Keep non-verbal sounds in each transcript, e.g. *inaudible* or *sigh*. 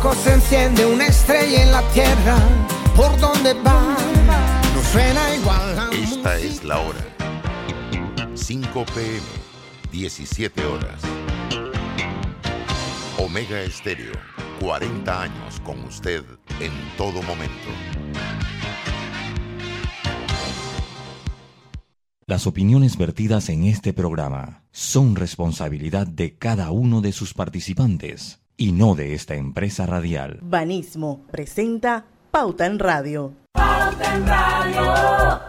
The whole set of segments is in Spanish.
poco se enciende una estrella en la tierra. ¿Por donde va? No suena igual. Esta es la hora. 5 pm, 17 horas. Omega Estéreo, 40 años con usted en todo momento. Las opiniones vertidas en este programa son responsabilidad de cada uno de sus participantes y no de esta empresa radial. Banismo presenta Pauta en Radio. Pauta en Radio.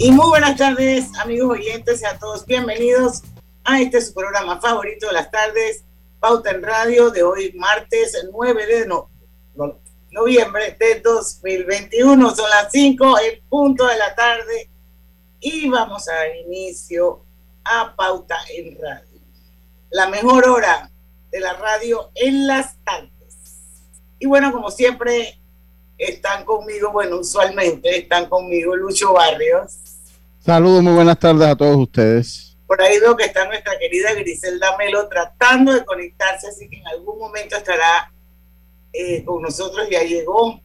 Y muy buenas tardes, amigos oyentes, y a todos bienvenidos a este su programa favorito de las tardes, Pauta en Radio, de hoy martes, el 9 de noviembre de 2021. Son las 5 en punto de la tarde y vamos a dar inicio a Pauta en Radio. La mejor hora de la radio en las tardes. Y bueno, como siempre, están conmigo, bueno, usualmente están conmigo Lucho Barrios. Saludos, muy buenas tardes a todos ustedes. Por ahí veo que está nuestra querida Griselda Melo tratando de conectarse, así que en algún momento estará eh, con nosotros, ya llegó.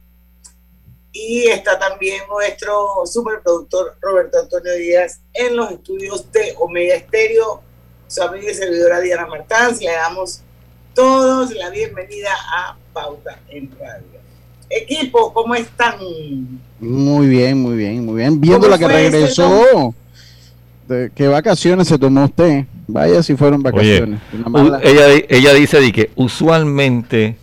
Y está también nuestro superproductor Roberto Antonio Díaz en los estudios de Omega Estéreo, su amiga y servidora Diana Martán. Le damos todos la bienvenida a Pauta en Radio. Equipo, ¿cómo están? Muy bien, muy bien, muy bien. Viendo la que regresó. ¿Qué vacaciones se tomó usted? Vaya si fueron vacaciones. ella, ella dice de que usualmente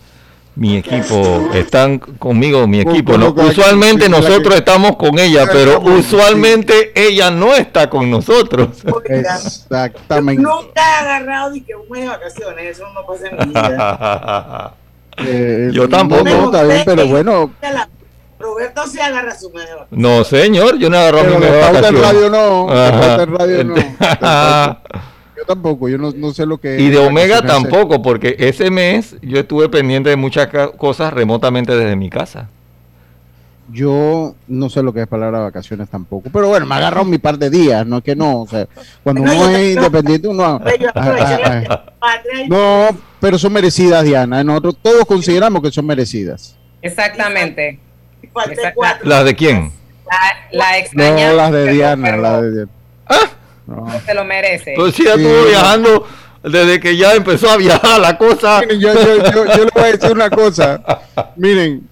mi equipo están conmigo, mi equipo. ¿no? Usualmente nosotros estamos con ella, pero usualmente ella no está con nosotros. Exactamente. Nunca he agarrado ni que un mes de vacaciones, eso no pasa en mi vida. *laughs* Eh, Yo tampoco. No, bien, pero bueno. Roberto se agarra su mes No, señor, yo no agarro mi mes de vacaciones. radio no. radio no. *laughs* Yo tampoco, yo no, no sé lo que... Y de Omega tampoco, porque ese mes yo estuve pendiente de muchas cosas remotamente desde mi casa. Yo no sé lo que es palabra vacaciones tampoco, pero bueno, me agarrado mi par de días, no es que no, o sea, cuando uno es independiente uno... *laughs* No, pero son merecidas, Diana, nosotros todos consideramos que son merecidas. Exactamente. ¿Las de quién? La, extraña. No, las de Diana, las de Diana. ¿Ah? No. Se lo merece. Pues sí, ya estuvo viajando desde que ya empezó a viajar la cosa. Miren, yo, yo, yo, le voy a decir una cosa. Miren,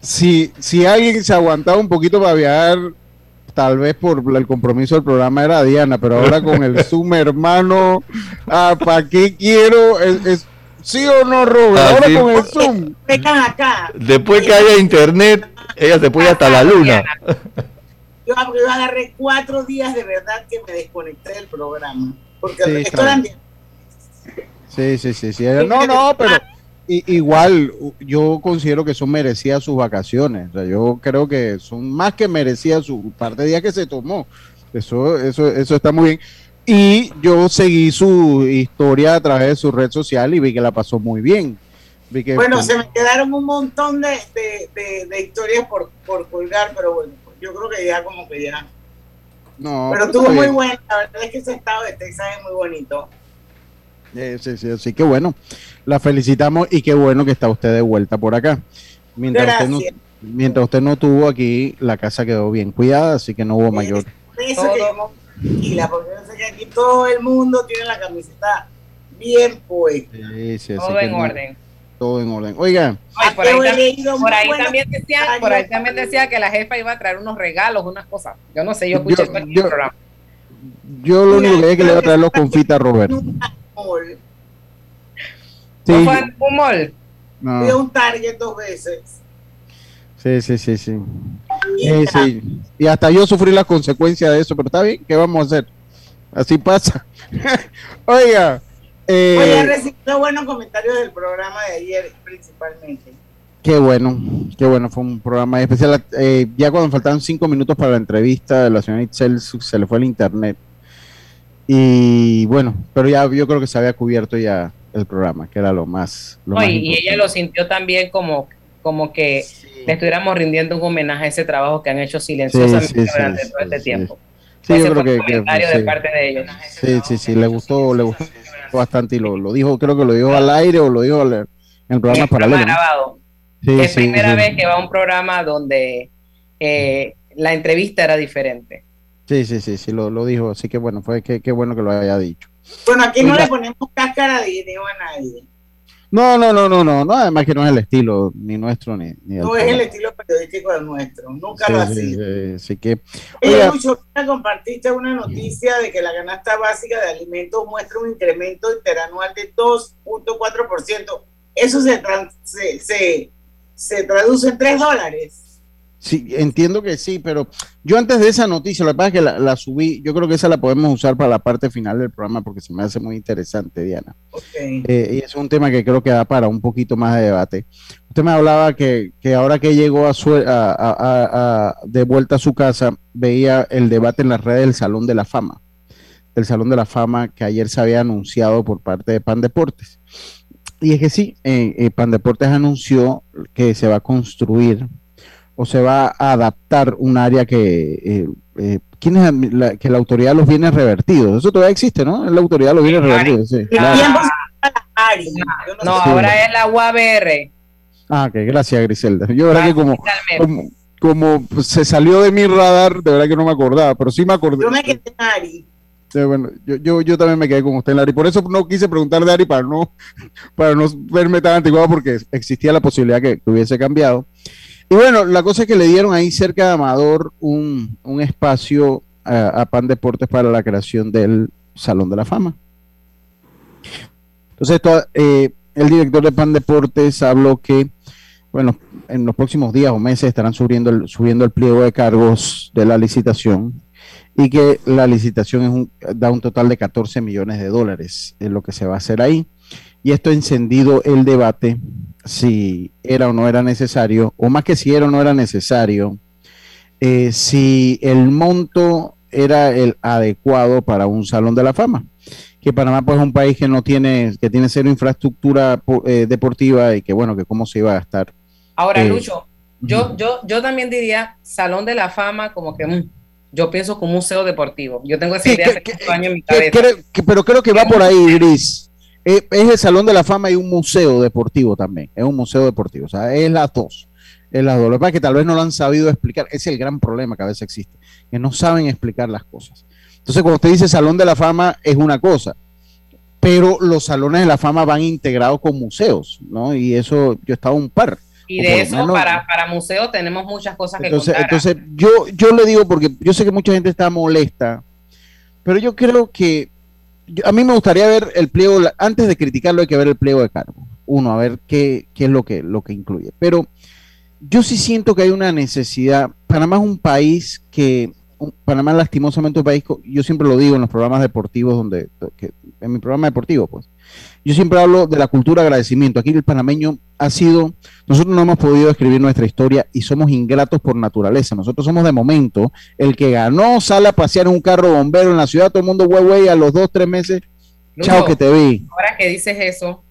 si, si alguien se aguantaba un poquito para viajar, tal vez por el compromiso del programa era Diana, pero ahora con el *laughs* Zoom, hermano, ah, ¿para qué quiero? Es, ¿Sí o no, Robert? Ah, ahora con el Zoom. acá. Después que haya internet, ella se puede hasta la luna. Yo, agarré cuatro días de verdad que me desconecté del programa. Porque sí, esto sí, sí, sí, sí. No, no, pero igual yo considero que son merecidas sus vacaciones. O sea, yo creo que son más que merecidas su par de días que se tomó. Eso, eso, eso está muy bien. Y yo seguí su historia a través de su red social y vi que la pasó muy bien. bueno, se me quedaron un montón de, de, historias por, por colgar, pero bueno yo creo que ya como que ya. No, pero, estuvo muy bueno. La verdad es que ese estado de Texas es muy bonito. sí, sí, sí, qué bueno. La felicitamos y qué bueno que está usted de vuelta por acá. Mientras usted, no, mientras usted no tuvo aquí, la casa quedó bien cuidada, así que no hubo mayor. Eso que tranquila, porque yo sé que aquí todo el mundo tiene la camiseta bien puesta. Sí, sí, todo en orden todo en orden. Oigan, por, ahí, también decía, por ahí también decía que la jefa iba a traer unos regalos, unas cosas. Yo no sé, yo escuché yo, yo, programa. Yo lo único que es que le voy a traer los confitas a Robert. Sí. ¿No fue un mall? No. Fui a un Target dos veces. Sí, sí, sí, sí. Y, sí. y hasta yo sufrí las consecuencias de eso, pero está bien, ¿qué vamos a hacer? Así pasa. *laughs* Oiga, eh, Oye, recibido buenos comentarios del programa de ayer, principalmente. Qué bueno, qué bueno, fue un programa especial. Eh, ya cuando faltaban cinco minutos para la entrevista de la señora Itzel, se le fue el internet. Y bueno, pero ya yo creo que se había cubierto ya el programa, que era lo más. y ella lo sintió también como como que le estuviéramos rindiendo un homenaje a ese trabajo que han hecho silenciosamente durante todo este tiempo. Sí, yo creo que, comentario de parte de ellos. Sí, sí, sí, le gustó, le gustó bastante y lo, lo dijo, creo que lo dijo al aire o lo dijo en el programa paralelo. grabado. es primera vez que va a un programa donde eh, la entrevista era diferente. Sí, sí, sí, sí, lo, lo dijo, así que bueno, fue que, bueno que lo haya dicho. Bueno, aquí no le ponemos cáscara de video a nadie. No, no, no, no, no, no, además que no es el estilo ni nuestro ni, ni No es el estilo periodístico del nuestro, nunca lo ha sido. así que. Oye, Lucho, compartiste una noticia de que la canasta básica de alimentos muestra un incremento interanual de 2.4%. Eso se, se, se, se traduce en 3 dólares. Sí, entiendo que sí, pero yo antes de esa noticia, la verdad es que la, subí, yo creo que esa la podemos usar para la parte final del programa porque se me hace muy interesante, Diana. Eh, y es un tema que creo que da para un poquito más de debate. Usted me hablaba que, ahora que llegó a, su, a, de vuelta a su casa, veía el debate en las redes del Salón de la Fama, del Salón de la Fama que ayer se había anunciado por parte de Pan Deportes. Y es que sí, eh, eh, Pan Deportes anunció que se va a construir o se va a adaptar un área que... Eh, eh, ¿Quién es la, que la autoridad de los bienes revertidos? Eso todavía existe, ¿no? La autoridad de los bienes revertidos. Sí, No, ahora es la UABR. Ah, que gracias, Griselda. Yo, verdad que como, como, se salió de mi radar, de verdad que no me acordaba, pero sí me acordé. Yo me quedé en Ari. bueno, yo, yo, yo, también me quedé con usted en Ari. Por eso no quise preguntar de Ari para no, para no verme tan antiguado, porque existía la posibilidad que hubiese cambiado. Y bueno, la cosa es que le dieron ahí cerca de Amador un, espacio a, Pan Deportes para la creación del Salón de la Fama. Entonces, eh, el director de Pan Deportes habló que, bueno, en los próximos días o meses estarán subiendo el, subiendo el pliego de cargos de la licitación y que la licitación da un total de 14 millones de dólares en lo que se va a hacer ahí. Y esto ha encendido el debate si era o no era necesario, o más que si era o no era necesario, eh, si el monto era el adecuado para un salón de la fama. Que Panamá pues es un país que no tiene, que tiene cero infraestructura eh, deportiva y que bueno, que cómo se iba a gastar. Ahora, eh, Lucho, yo, yo, yo también diría salón de la fama como que mm, yo pienso como museo deportivo. Yo tengo esa idea hace años en mi cabeza. pero creo que va por ahí, Gris. Es, el Salón de la Fama y un museo deportivo también. Es un museo deportivo. O sea, es las dos. Es las dos. Lo que pasa es que tal vez no lo han sabido explicar. Es el gran problema que a veces existe. Que no saben explicar las cosas. Entonces, cuando usted dice Salón de la Fama, es una cosa. Pero los salones de la fama van integrados con museos, ¿no? Y eso, yo estaba un par. Y de eso, para, para museos, tenemos muchas cosas que entonces, Entonces, yo, yo le digo, porque yo sé que mucha gente está molesta, pero yo creo que a mí me gustaría ver el pliego, antes de criticarlo hay que ver el pliego de cargo. Uno, a ver qué, qué es lo que, lo que incluye. Pero yo sí siento que hay una necesidad. Panamá es un país que, Panamá lastimosamente un país, yo siempre lo digo en los programas deportivos, donde, en mi programa deportivo, pues, yo siempre hablo de la cultura de agradecimiento. Aquí el panameño ha sido, nosotros no hemos podido escribir nuestra historia y somos ingratos por naturaleza. Nosotros somos de momento el que ganó, sale a pasear en un carro bombero en la ciudad, todo el mundo güey, güey, a los dos, tres meses, chao que te vi. Ahora que dices eso,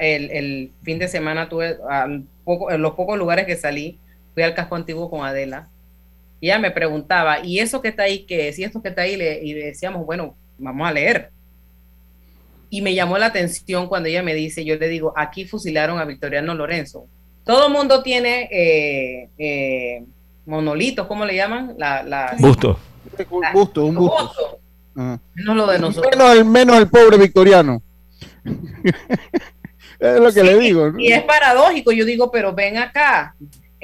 el, fin de semana tuve, poco, en los pocos lugares que salí, fui al casco antiguo con Adela y ella me preguntaba, ¿y eso que está ahí qué es? Y esto que está ahí, y le decíamos, bueno, vamos a leer y me llamó la atención cuando ella me dice, yo le digo, aquí fusilaron a Victoriano Lorenzo. Todo el mundo tiene eh, eh, monolitos, ¿cómo le llaman? La, la, busto. busto, un busto. No lo de nosotros. Menos el, menos el pobre Victoriano. *laughs* es lo que le digo. Y es paradójico, yo digo, pero ven acá,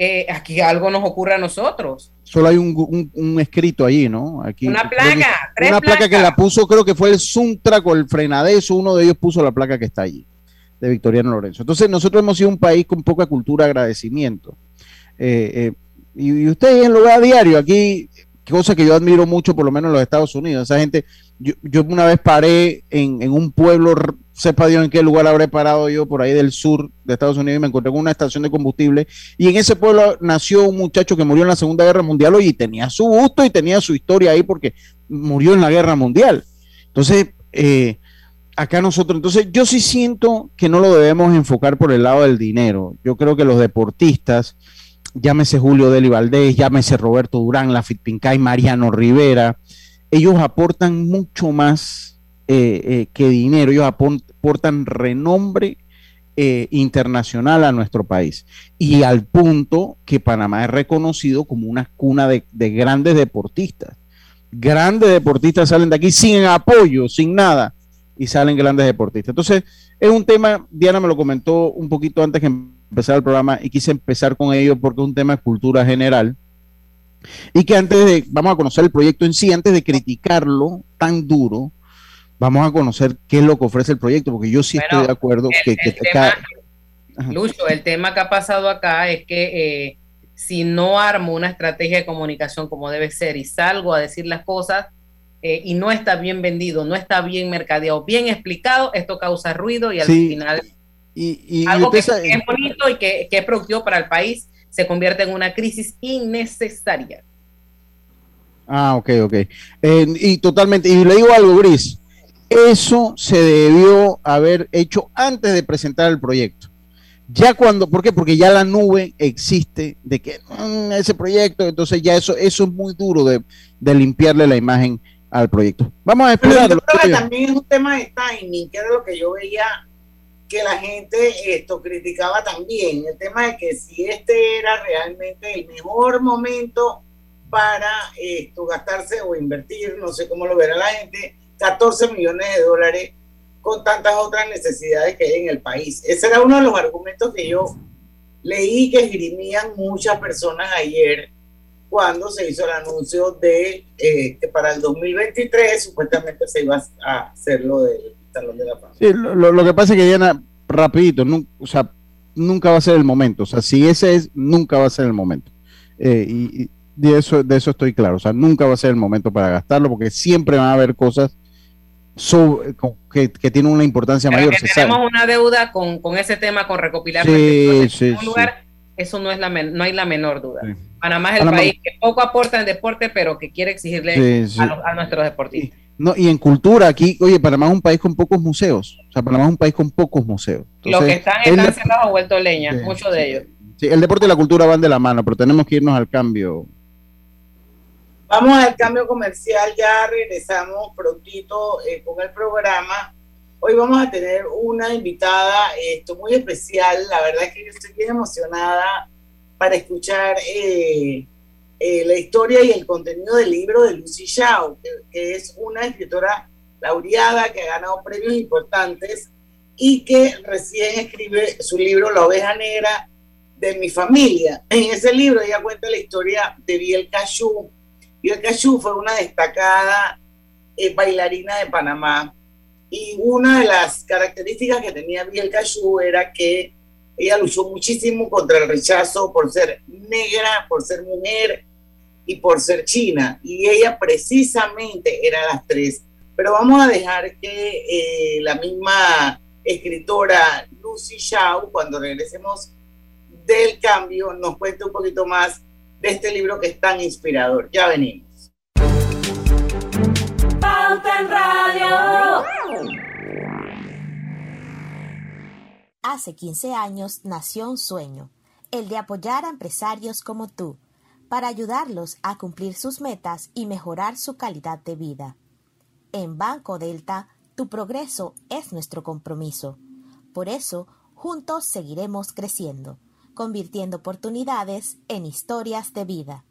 eh, aquí algo nos ocurre a nosotros. Solo hay un, escrito allí, ¿no? Aquí, una placa, una placa que la puso, creo que fue el Suntra con el Frenadeso, uno de ellos puso la placa que está allí, de Victoriano Lorenzo. Entonces, nosotros hemos sido un país con poca cultura de agradecimiento. Eh, eh, y, ustedes lo ve a diario, aquí, cosa que yo admiro mucho, por lo menos en los Estados Unidos, esa gente, yo, yo una vez paré en, en un pueblo sepa Dios en qué lugar habré parado yo por ahí del sur de Estados Unidos y me encontré con una estación de combustible y en ese pueblo nació un muchacho que murió en la Segunda Guerra Mundial y tenía su gusto y tenía su historia ahí porque murió en la Guerra Mundial. Entonces, eh, acá nosotros, entonces yo sí siento que no lo debemos enfocar por el lado del dinero. Yo creo que los deportistas, llámese Julio Deli Valdés, llámese Roberto Durán, Lafit Pincay, Mariano Rivera, ellos aportan mucho más eh, eh, que dinero, ellos aportan renombre eh, internacional a nuestro país. Y al punto que Panamá es reconocido como una cuna de, de grandes deportistas. Grandes deportistas salen de aquí sin apoyo, sin nada y salen grandes deportistas. Entonces, es un tema, Diana me lo comentó un poquito antes que empezar el programa y quise empezar con ello porque es un tema de cultura general. Y que antes de, vamos a conocer el proyecto en sí, antes de criticarlo tan duro, vamos a conocer qué es lo que ofrece el proyecto, porque yo sí estoy de acuerdo que, el tema, Lucho, el tema que ha pasado acá es que eh, si no armo una estrategia de comunicación como debe ser y salgo a decir las cosas, eh, y no está bien vendido, no está bien mercadeado, bien explicado, esto causa ruido y al final y, algo que, es bonito y que, es productivo para el país se convierte en una crisis innecesaria. Ah, ok, ok. y totalmente, y le digo algo, Gris, eso se debió haber hecho antes de presentar el proyecto. Ya cuando, ¿por qué? Porque ya la nube existe de que mm, ese proyecto, entonces ya eso, eso es muy duro de, de limpiarle la imagen al proyecto. Vamos a esperar. Pero yo creo que también es un tema de timing, que era lo que yo veía que la gente esto criticaba también. El tema de que si este era realmente el mejor momento para esto gastarse o invertir, no sé cómo lo verá la gente, 14 millones de dólares con tantas otras necesidades que hay en el país. Ese era uno de los argumentos que yo leí que esgrimían muchas personas ayer cuando se hizo el anuncio de eh, que para el 2023 supuestamente se iba a hacer lo del Salón de la Fama. Sí, lo, que pasa es que Diana, rapidito, o sea, nunca va a ser el momento, o sea, si ese es, nunca va a ser el momento. Eh, y, de eso, de eso estoy claro, o sea, nunca va a ser el momento para gastarlo porque siempre van a haber cosas que, que, tienen una importancia mayor. tenemos una deuda con, con, ese tema, con recopilar sí, sí, un lugar, eso no es la no hay la menor duda. Panamá es el país que poco aporta en deporte, pero que quiere exigirle A, nuestros deportistas. No, y en cultura, aquí, oye, Panamá es un país con pocos museos. O sea, Panamá es un país con pocos museos. Los que están están cerrados o vuelto leña, muchos de ellos. Sí, el deporte y la cultura van de la mano, pero tenemos que irnos al cambio. Vamos al cambio comercial, ya regresamos prontito eh, con el programa. Hoy vamos a tener una invitada esto muy especial. La verdad es que yo estoy bien emocionada para escuchar eh, eh, la historia y el contenido del libro de Lucy Shaw, que, es una escritora laureada que ha ganado premios importantes y que recién escribe su libro La oveja negra de mi familia. En ese libro ella cuenta la historia de Biel Cachú. Biel Cachú fue una destacada bailarina de Panamá y una de las características que tenía Biel Cachú era que ella luchó muchísimo contra el rechazo por ser negra, por ser mujer y por ser china. Y ella precisamente era las tres. Pero vamos a dejar que eh, la misma escritora Lucy Shaw, cuando regresemos del cambio, nos cuente un poquito más de este libro que es tan inspirador. Ya venimos. Radio. Hace 15 años nació un sueño, el de apoyar a empresarios como tú, para ayudarlos a cumplir sus metas y mejorar su calidad de vida. En Banco Delta, tu progreso es nuestro compromiso. Por eso, juntos seguiremos creciendo, convirtiendo oportunidades en historias de vida.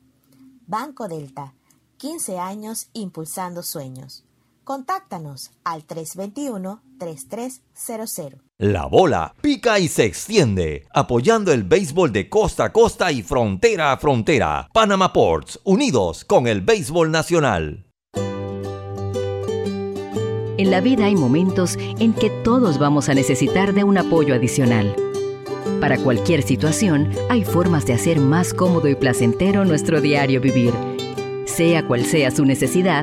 Banco Delta, 15 años impulsando sueños. Contáctanos al 321-3300. La bola pica y se extiende, apoyando el béisbol de costa a costa y frontera a frontera. Panama Ports, unidos con el béisbol nacional. En la vida hay momentos en que todos vamos a necesitar de un apoyo adicional. Para cualquier situación, hay formas de hacer más cómodo y placentero nuestro diario vivir. Sea cual sea su necesidad,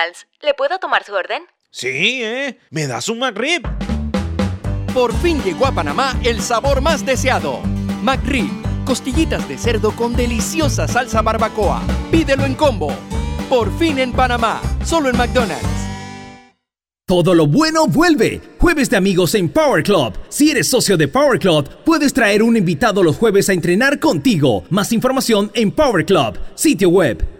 McDonald's. ¿Le puedo tomar su orden? Sí, ¿eh? ¿Me das un McRib? Por fin llegó a Panamá el sabor más deseado. McRib, costillitas de cerdo con deliciosa salsa barbacoa. Pídelo en combo. Por fin en Panamá, solo en McDonald's. Todo lo bueno vuelve. Jueves de amigos en Power Club. Si eres socio de Power Club, puedes traer un invitado los jueves a entrenar contigo. Más información en Power Club, sitio web.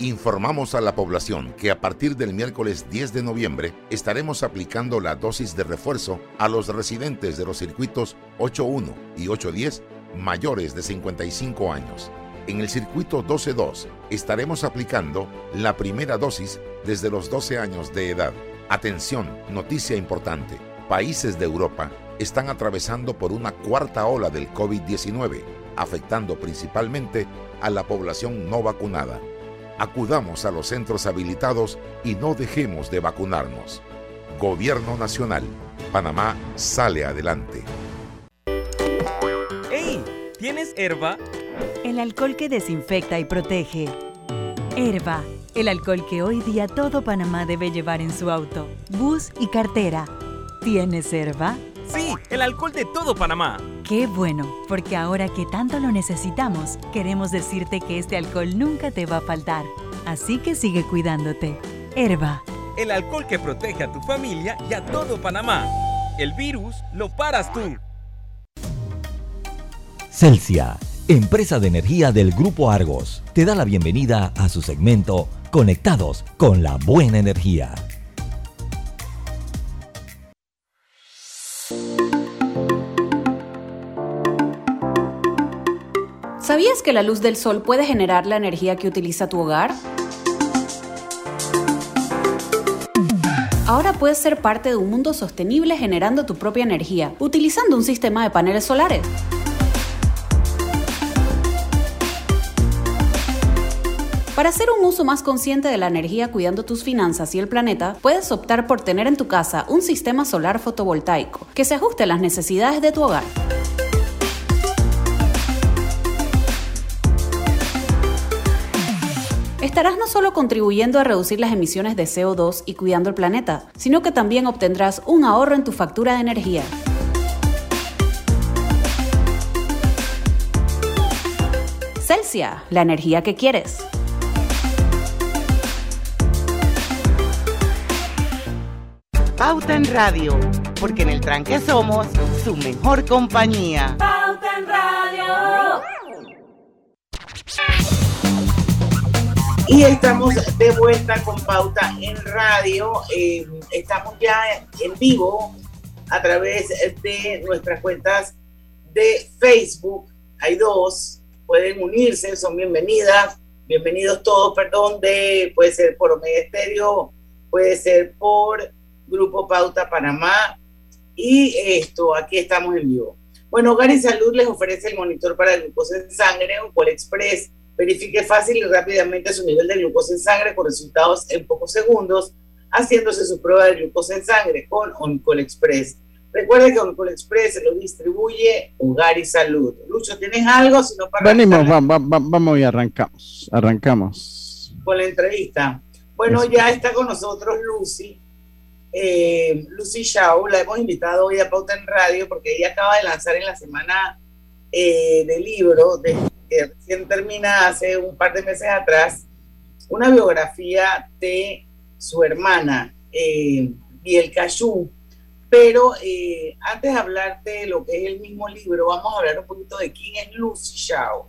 informamos a la población que a partir del miércoles 10 de noviembre estaremos aplicando la dosis de refuerzo a los residentes de los circuitos 8.1 y 8.10 mayores de 55 años. En el circuito 12.2 estaremos aplicando la primera dosis desde los 12 años de edad. Atención, noticia importante. Países de Europa están atravesando por una cuarta ola del COVID-19, afectando principalmente a la población no vacunada. Acudamos a los centros habilitados y no dejemos de vacunarnos. Gobierno Nacional. Panamá sale adelante. ¡Ey! ¿Tienes herba? El alcohol que desinfecta y protege. Herba, el alcohol que hoy día todo Panamá debe llevar en su auto, bus y cartera. ¿Tienes herba? Sí, el alcohol de todo Panamá. Qué bueno, porque ahora que tanto lo necesitamos, queremos decirte que este alcohol nunca te va a faltar. Así que sigue cuidándote. Herba. El alcohol que protege a tu familia y a todo Panamá. El virus lo paras tú. Celsia, empresa de energía del Grupo Argos, te da la bienvenida a su segmento Conectados con la Buena Energía. ¿Sabías que la luz del sol puede generar la energía que utiliza tu hogar? Ahora puedes ser parte de un mundo sostenible generando tu propia energía, utilizando un sistema de paneles solares. Para hacer un uso más consciente de la energía cuidando tus finanzas y el planeta, puedes optar por tener en tu casa un sistema solar fotovoltaico que se ajuste a las necesidades de tu hogar. Estarás no solo contribuyendo a reducir las emisiones de CO2 y cuidando el planeta, sino que también obtendrás un ahorro en tu factura de energía. Celsia, la energía que quieres. Pauta en Radio, porque en el tranque somos su mejor compañía. Pauta en Radio. Y estamos de vuelta con Pauta en Radio. Eh, estamos ya en vivo a través de nuestras cuentas de Facebook. Hay dos, pueden unirse, son bienvenidas. Bienvenidos todos, perdón, de, puede ser por Omega Estéreo, puede ser por Grupo Pauta Panamá. Y esto, aquí estamos en vivo. Bueno, Hogar y Salud les ofrece el monitor para glucosa en sangre, un Express Verifique fácil y rápidamente su nivel de glucosa en sangre con resultados en pocos segundos, haciéndose su prueba de glucosa en sangre con Oncol Express. Recuerde que Oncol Express lo distribuye Hogar y Salud. Lucho, ¿tienes algo? Si no, para Venimos, vamos, vamos y arrancamos. Arrancamos. Con la entrevista. Bueno, ya está con nosotros Lucy. Eh, Lucy Shaw, la hemos invitado hoy a Pauta en Radio porque ella acaba de lanzar en la semana eh, del libro de que recién termina hace un par de meses atrás, una biografía de su hermana, eh, Biel Cachú, Pero eh, antes de hablar de lo que es el mismo libro, vamos a hablar un poquito de quién es Lucy Shao.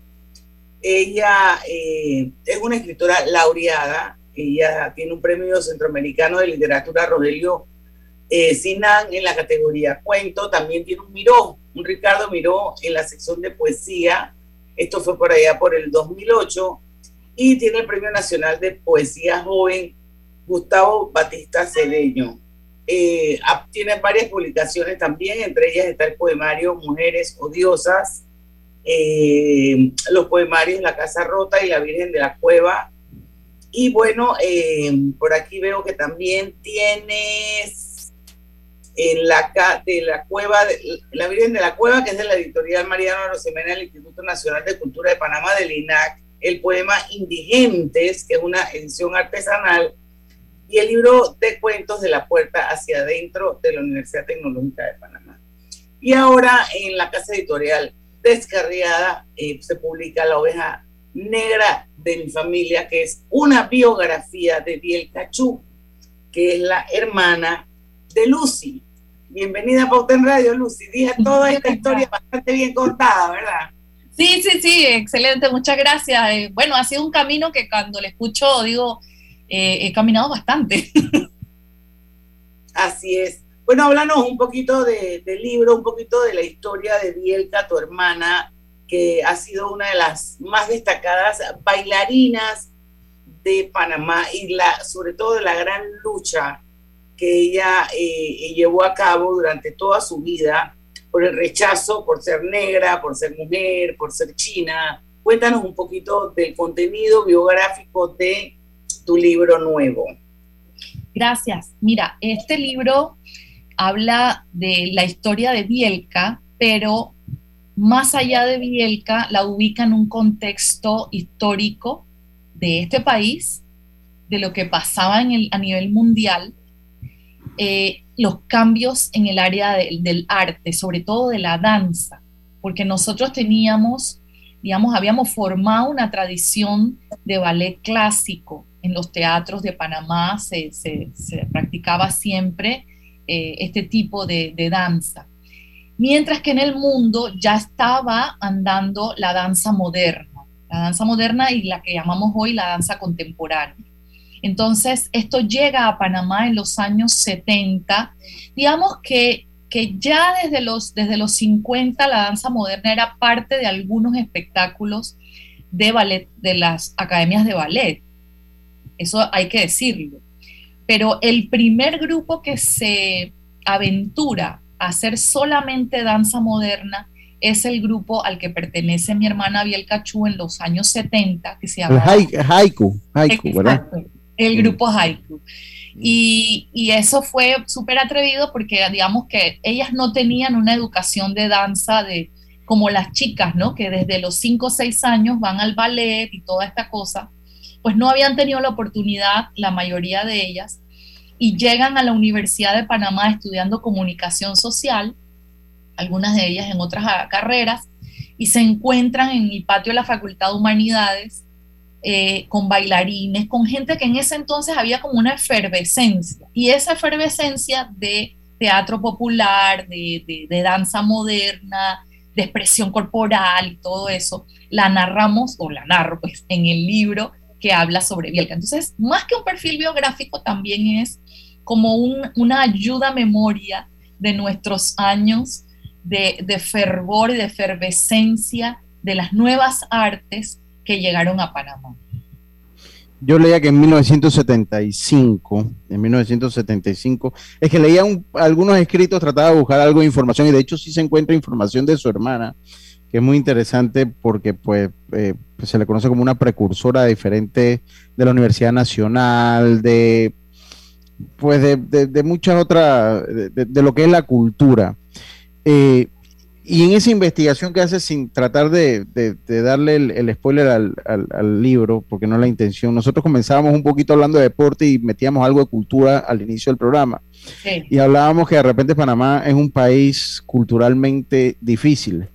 Ella eh, es una escritora laureada, ella tiene un premio centroamericano de literatura Rogelio eh, Sinan en la categoría cuento, también tiene un Miró, un Ricardo Miró en la sección de poesía, esto fue por allá por el 2008, y tiene el Premio Nacional de Poesía Joven Gustavo Batista Cedeño. Eh, tiene varias publicaciones también, entre ellas está el poemario Mujeres Odiosas, eh, los poemarios La Casa Rota y La Virgen de la Cueva. Y bueno, eh, por aquí veo que también tienes en la, de la Cueva, La Virgen de la Cueva, que es de la editorial Mariano Rosemena del Instituto Nacional de Cultura de Panamá, del INAC, el poema Indigentes, que es una edición artesanal, y el libro de cuentos de la puerta hacia adentro de la Universidad Tecnológica de Panamá. Y ahora en la casa editorial Descarriada eh, se publica La oveja negra de mi familia, que es una biografía de Biel Cachú, que es la hermana de Lucy. Bienvenida a Pauta en Radio, Lucy. Dije *laughs* toda esta historia bastante bien contada, ¿verdad? Sí, sí, sí, excelente, muchas gracias. Eh, bueno, ha sido un camino que cuando le escucho digo, eh, he caminado bastante. *laughs* Así es. Bueno, háblanos un poquito de, del libro, un poquito de la historia de Bielka, tu hermana, que ha sido una de las más destacadas bailarinas de Panamá y la, sobre todo de la gran lucha que ella eh, llevó a cabo durante toda su vida por el rechazo, por ser negra, por ser mujer, por ser china. Cuéntanos un poquito del contenido biográfico de tu libro nuevo. Gracias. Mira, este libro habla de la historia de Bielka, pero más allá de Bielka la ubica en un contexto histórico de este país, de lo que pasaba en el, a nivel mundial, eh, los cambios en el área del arte, sobre todo de la danza, porque nosotros teníamos, digamos, habíamos formado una tradición de ballet clásico en los teatros de Panamá, se, practicaba siempre eh, este tipo de, de danza. Mientras que en el mundo ya estaba andando la danza moderna, la danza moderna y la que llamamos hoy la danza contemporánea. Entonces, esto llega a Panamá en los años 70. Digamos que, que ya desde los, desde los 50 la danza moderna era parte de algunos espectáculos de ballet, de las academias de ballet. Eso hay que decirlo. Pero el primer grupo que se aventura a hacer solamente danza moderna es el grupo al que pertenece mi hermana Biel Cachú en los años 70, que se llama... haiku, haiku, ¿verdad? El grupo Haiku. Y, y, eso fue súper atrevido porque digamos que ellas no tenían una educación de danza de como las chicas, ¿no? Que desde los 5 o 6 años van al ballet y toda esta cosa, pues no habían tenido la oportunidad, la mayoría de ellas, y llegan a la Universidad de Panamá estudiando comunicación social, algunas de ellas en otras carreras, y se encuentran en el patio de la Facultad de Humanidades eh, con bailarines, con gente que en ese entonces había como una efervescencia. Y esa efervescencia de teatro popular, de, danza moderna, de expresión corporal y todo eso, la narramos, o la narro pues, en el libro que habla sobre Bielka. Entonces, más que un perfil biográfico, también es como una ayuda a memoria de nuestros años de, de fervor y de efervescencia de las nuevas artes que llegaron a Panamá. Yo leía que en 1975, en 1975, es que leía algunos escritos, trataba de buscar algo de información y de hecho sí se encuentra información de su hermana, que es muy interesante porque pues, eh, pues se le conoce como una precursora diferente de la Universidad Nacional, de pues de, de, muchas otras, de, lo que es la cultura. Eh, y en esa investigación que hace sin tratar de, darle el, spoiler al, libro, porque no es la intención, nosotros comenzábamos un poquito hablando de deporte y metíamos algo de cultura al inicio del programa. Y hablábamos que de repente Panamá es un país culturalmente difícil.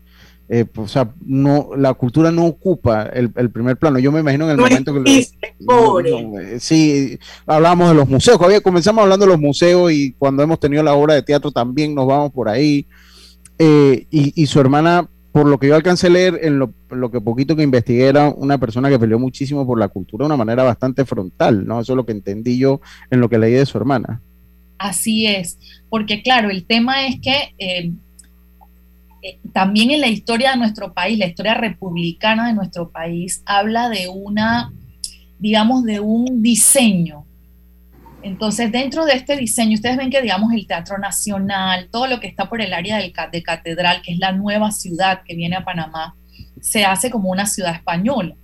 eh, pues, o sea, no, la cultura no ocupa el, primer plano. Yo me imagino en el momento que... Lo, eh, sí, hablamos de los museos, comenzamos hablando de los museos y cuando hemos tenido la obra de teatro también nos vamos por ahí. Eh, y, su hermana, por lo que yo alcancé a leer, en lo, que poquito que investigué, era una persona que peleó muchísimo por la cultura de una manera bastante frontal, ¿no? Eso es lo que entendí yo en lo que leí de su hermana. Así es, porque claro, el tema es que eh, también en la historia de nuestro país, la historia republicana de nuestro país, habla de una, digamos, de un diseño. Entonces, dentro de este diseño, ustedes ven que, digamos, el Teatro Nacional, todo lo que está por el área del, de Catedral, que es la nueva ciudad que viene a Panamá, se hace como una ciudad española.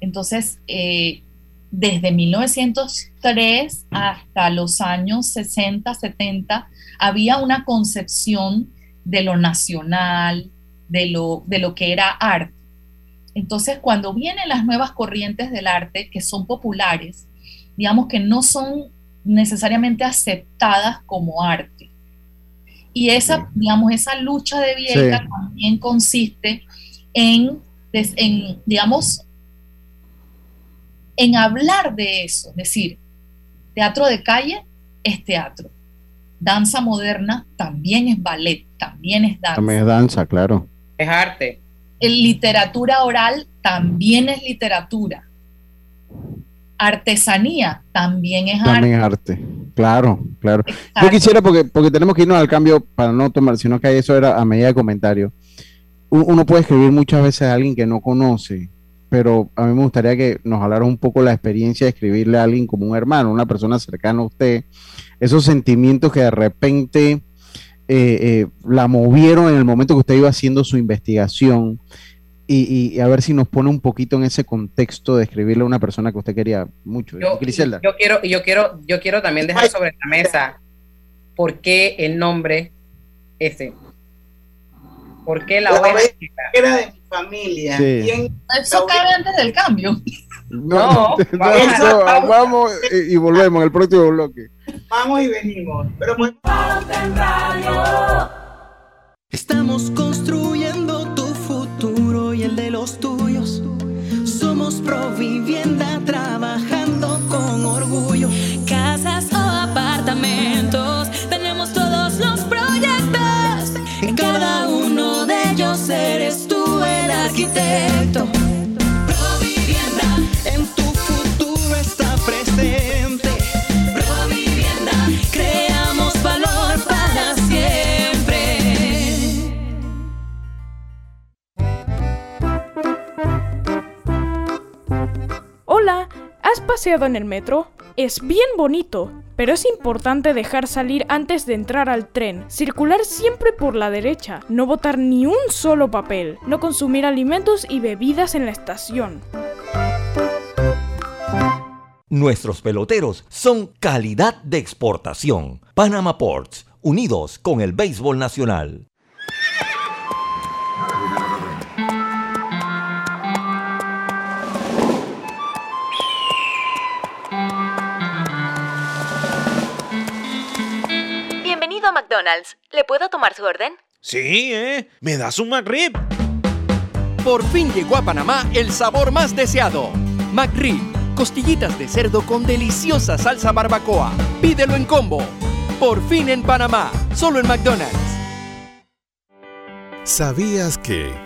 Entonces, eh, desde 1903 hasta los años 60, 70, había una concepción de lo nacional, de lo, de lo que era arte. Entonces, cuando vienen las nuevas corrientes del arte que son populares, digamos que no son necesariamente aceptadas como arte. Y esa, digamos, esa lucha de Bielka también consiste en, en, digamos, en hablar de eso, es decir, teatro de calle es teatro, danza moderna también es ballet, también es danza. También es danza, claro. Es arte. El literatura oral también es literatura. Artesanía también es arte. También es arte, claro, claro. Yo quisiera, porque, porque tenemos que irnos al cambio para no tomar, sino que eso era a medida de comentario. Uno puede escribir muchas veces a alguien que no conoce, pero a mí me gustaría que nos hablara un poco la experiencia de escribirle a alguien como un hermano, una persona cercana a usted, esos sentimientos que de repente eh, eh, la movieron en el momento que usted iba haciendo su investigación y, a ver si nos pone un poquito en ese contexto de escribirle a una persona que usted quería mucho. Yo, yo quiero, yo quiero, yo quiero también dejar sobre la mesa por qué el nombre ese. ¿Por qué la, la Era de mi familia. Eso cabe antes del cambio. No, vamos y, volvemos en el próximo bloque. Vamos y venimos. Pero pues... Estamos construyendo tu y el de los tuyos. Somos Provivienda trabajando con orgullo. Casas o apartamentos, tenemos todos los proyectos. En cada uno de ellos eres tú el arquitecto. Hola, ¿has paseado en el metro? Es bien bonito, pero es importante dejar salir antes de entrar al tren, circular siempre por la derecha, no botar ni un solo papel, no consumir alimentos y bebidas en la estación. Nuestros peloteros son calidad de exportación. Panama Ports, unidos con el béisbol nacional. McDonald's. ¿Le puedo tomar su orden? Sí, ¿eh? ¿Me das un McRib? Por fin llegó a Panamá el sabor más deseado. McRib, costillitas de cerdo con deliciosa salsa barbacoa. Pídelo en combo. Por fin en Panamá, solo en McDonald's. ¿Sabías que...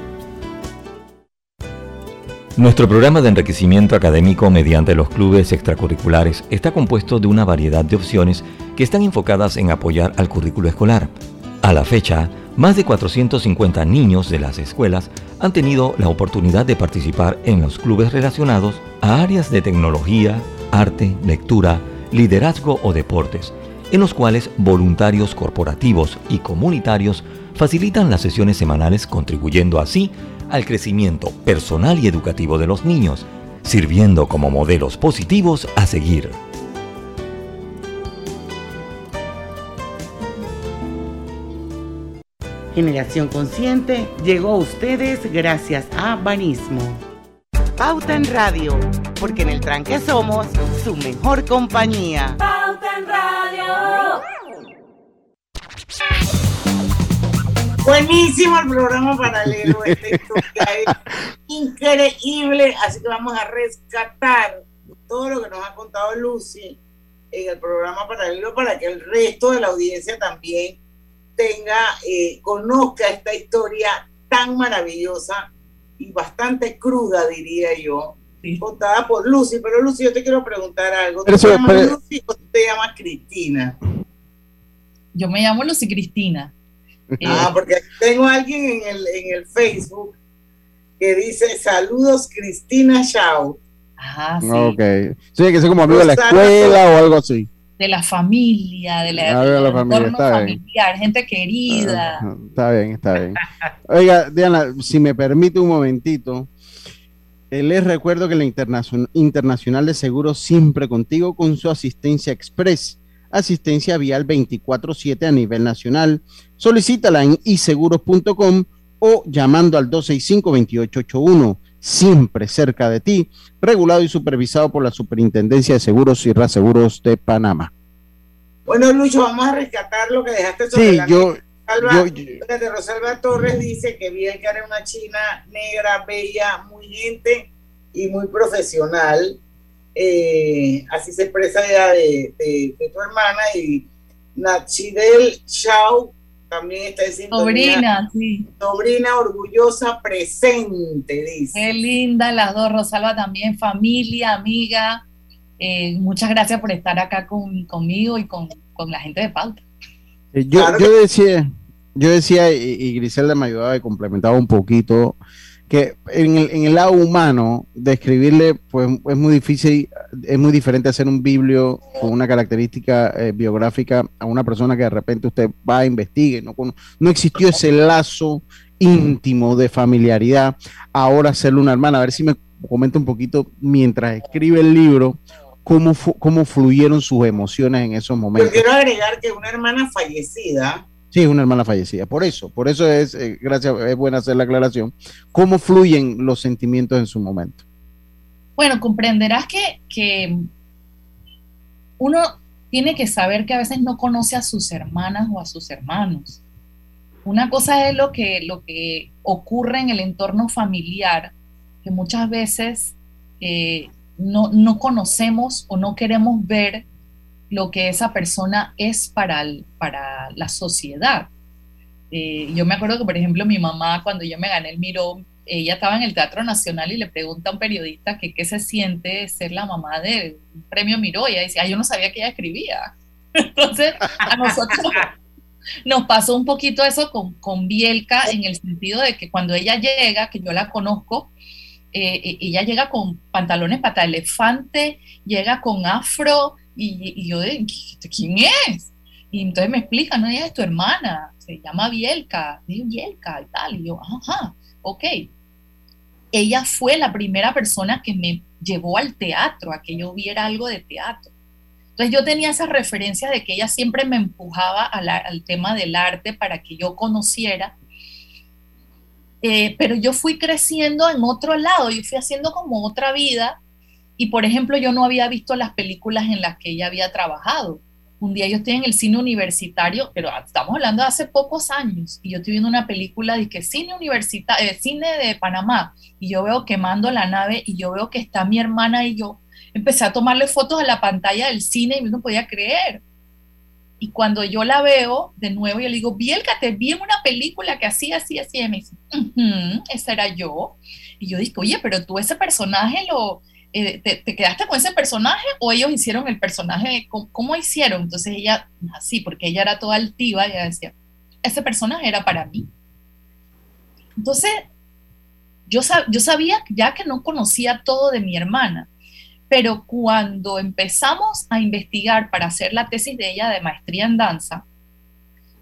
Nuestro programa de enriquecimiento académico mediante los clubes extracurriculares está compuesto de una variedad de opciones que están enfocadas en apoyar al currículo escolar. A la fecha, más de 450 niños de las escuelas han tenido la oportunidad de participar en los clubes relacionados a áreas de tecnología, arte, lectura, liderazgo o deportes, en los cuales voluntarios corporativos y comunitarios facilitan las sesiones semanales contribuyendo así al crecimiento personal y educativo de los niños, sirviendo como modelos positivos a seguir. Generación Consciente llegó a ustedes gracias a Banismo. Pauta en Radio, porque en el tranque somos su mejor compañía. Pauta en Radio. Buenísimo el programa paralelo. Esta historia es increíble. Así que vamos a rescatar todo lo que nos ha contado Lucy en el programa paralelo para que el resto de la audiencia también tenga, eh, conozca esta historia tan maravillosa y bastante cruda, diría yo, contada por Lucy. Pero Lucy, yo te quiero preguntar algo. ¿Tú te llamas Lucy o te llamas Cristina? Yo me llamo Lucy Cristina. Ah, *laughs* porque tengo a alguien en el, en el Facebook que dice saludos Cristina Chao. Ajá, sí. Ok. Sí, que sea como amigo de la escuela o algo así. De la familia, de la, Ah, de la familia, está bien. familiar, gente querida. Ajá, Está bien, está bien. *laughs* Oiga, Diana, si me permite un momentito, eh, les recuerdo que la Internacion- Internacional de Seguros siempre contigo con su asistencia express, asistencia vial 24/7 a nivel nacional. Solicítala en iseguros.com o llamando al 265-2881, siempre cerca de ti, regulado y supervisado por la Superintendencia de Seguros y Reaseguros de Panamá. Bueno, Lucho, vamos a rescatar lo que dejaste sobre Sí, la yo, Rosalba, yo- yo- de Rosalba Torres dice que Bianca era una china negra, bella, muy gente y muy profesional. Eh, así se expresa ella de, de- de tu hermana y Nachidel Chao también está diciendo Sobrina, sí. sobrina orgullosa presente, dice. Qué linda las dos, Rosalba también, familia, amiga. Eh, muchas gracias por estar acá con, conmigo y con, con la gente de Pauta. Eh, Yo, yo decía, yo decía, y, y Griselda me ayudaba y complementaba un poquito, que en el, en el lado humano, describirle, pues es muy difícil, es muy diferente hacer un biblio con una característica eh, biográfica a una persona que de repente usted va a investigue, no, no existió ese lazo íntimo de familiaridad, ahora hacerle una hermana, a ver si me comenta un poquito mientras escribe el libro, cómo, fu- cómo fluyeron sus emociones en esos Yo momentos. quiero agregar que una hermana fallecida Sí, una hermana fallecida. Por eso, por eso es, eh, gracias, es buena hacer la aclaración. ¿Cómo fluyen los sentimientos en su momento? Bueno, comprenderás que, que uno tiene que saber que a veces no conoce a sus hermanas o a sus hermanos. Una cosa es lo que, lo que ocurre en el entorno familiar, que muchas veces eh, no, no conocemos o no queremos ver lo que esa persona es para, el- para la sociedad. Eh, yo me acuerdo que, por ejemplo, mi mamá, cuando yo me gané el Miró, ella estaba en el Teatro Nacional y le pregunta a un periodista que qué se siente ser la mamá de un premio Miró. Y ella dice, ah, yo no sabía que ella escribía. *laughs* Entonces, a nosotros *laughs* nos pasó un poquito eso con, con Bielka en el sentido de que cuando ella llega, que yo la conozco, eh, eh, ella llega con pantalones pata elefante, llega con afro, y, y yo ¿quién es? Y entonces me explica, no, ella es tu hermana, se llama Bielka, digo Bielka y tal, y yo, ajá, ok. Ella fue la primera persona que me llevó al teatro, a que yo viera algo de teatro. Entonces yo tenía esa referencia de que ella siempre me empujaba la- al tema del arte para que yo conociera eh, pero yo fui creciendo en otro lado, yo fui haciendo como otra vida y por ejemplo yo no había visto las películas en las que ella había trabajado. Un día yo estoy en el cine universitario, pero estamos hablando de hace pocos años, y yo estoy viendo una película de que cine universitario, cine de Panamá, y yo veo quemando la nave y yo veo que está mi hermana y yo empecé a tomarle fotos a la pantalla del cine y no podía creer. Y cuando yo la veo de nuevo, yo le digo, Bielka, te vi en una película que hacía así, así. Y me dice, esa era yo. Y yo dije, oye, pero tú ese personaje lo, eh, te, quedaste con ese personaje o ellos hicieron el personaje? ¿Cómo, hicieron? Entonces ella, así, porque ella era toda altiva, ella decía, ese personaje era para mí. Entonces, yo, yo sabía ya que no conocía todo de mi hermana, pero cuando empezamos a investigar para hacer la tesis de ella de maestría en danza,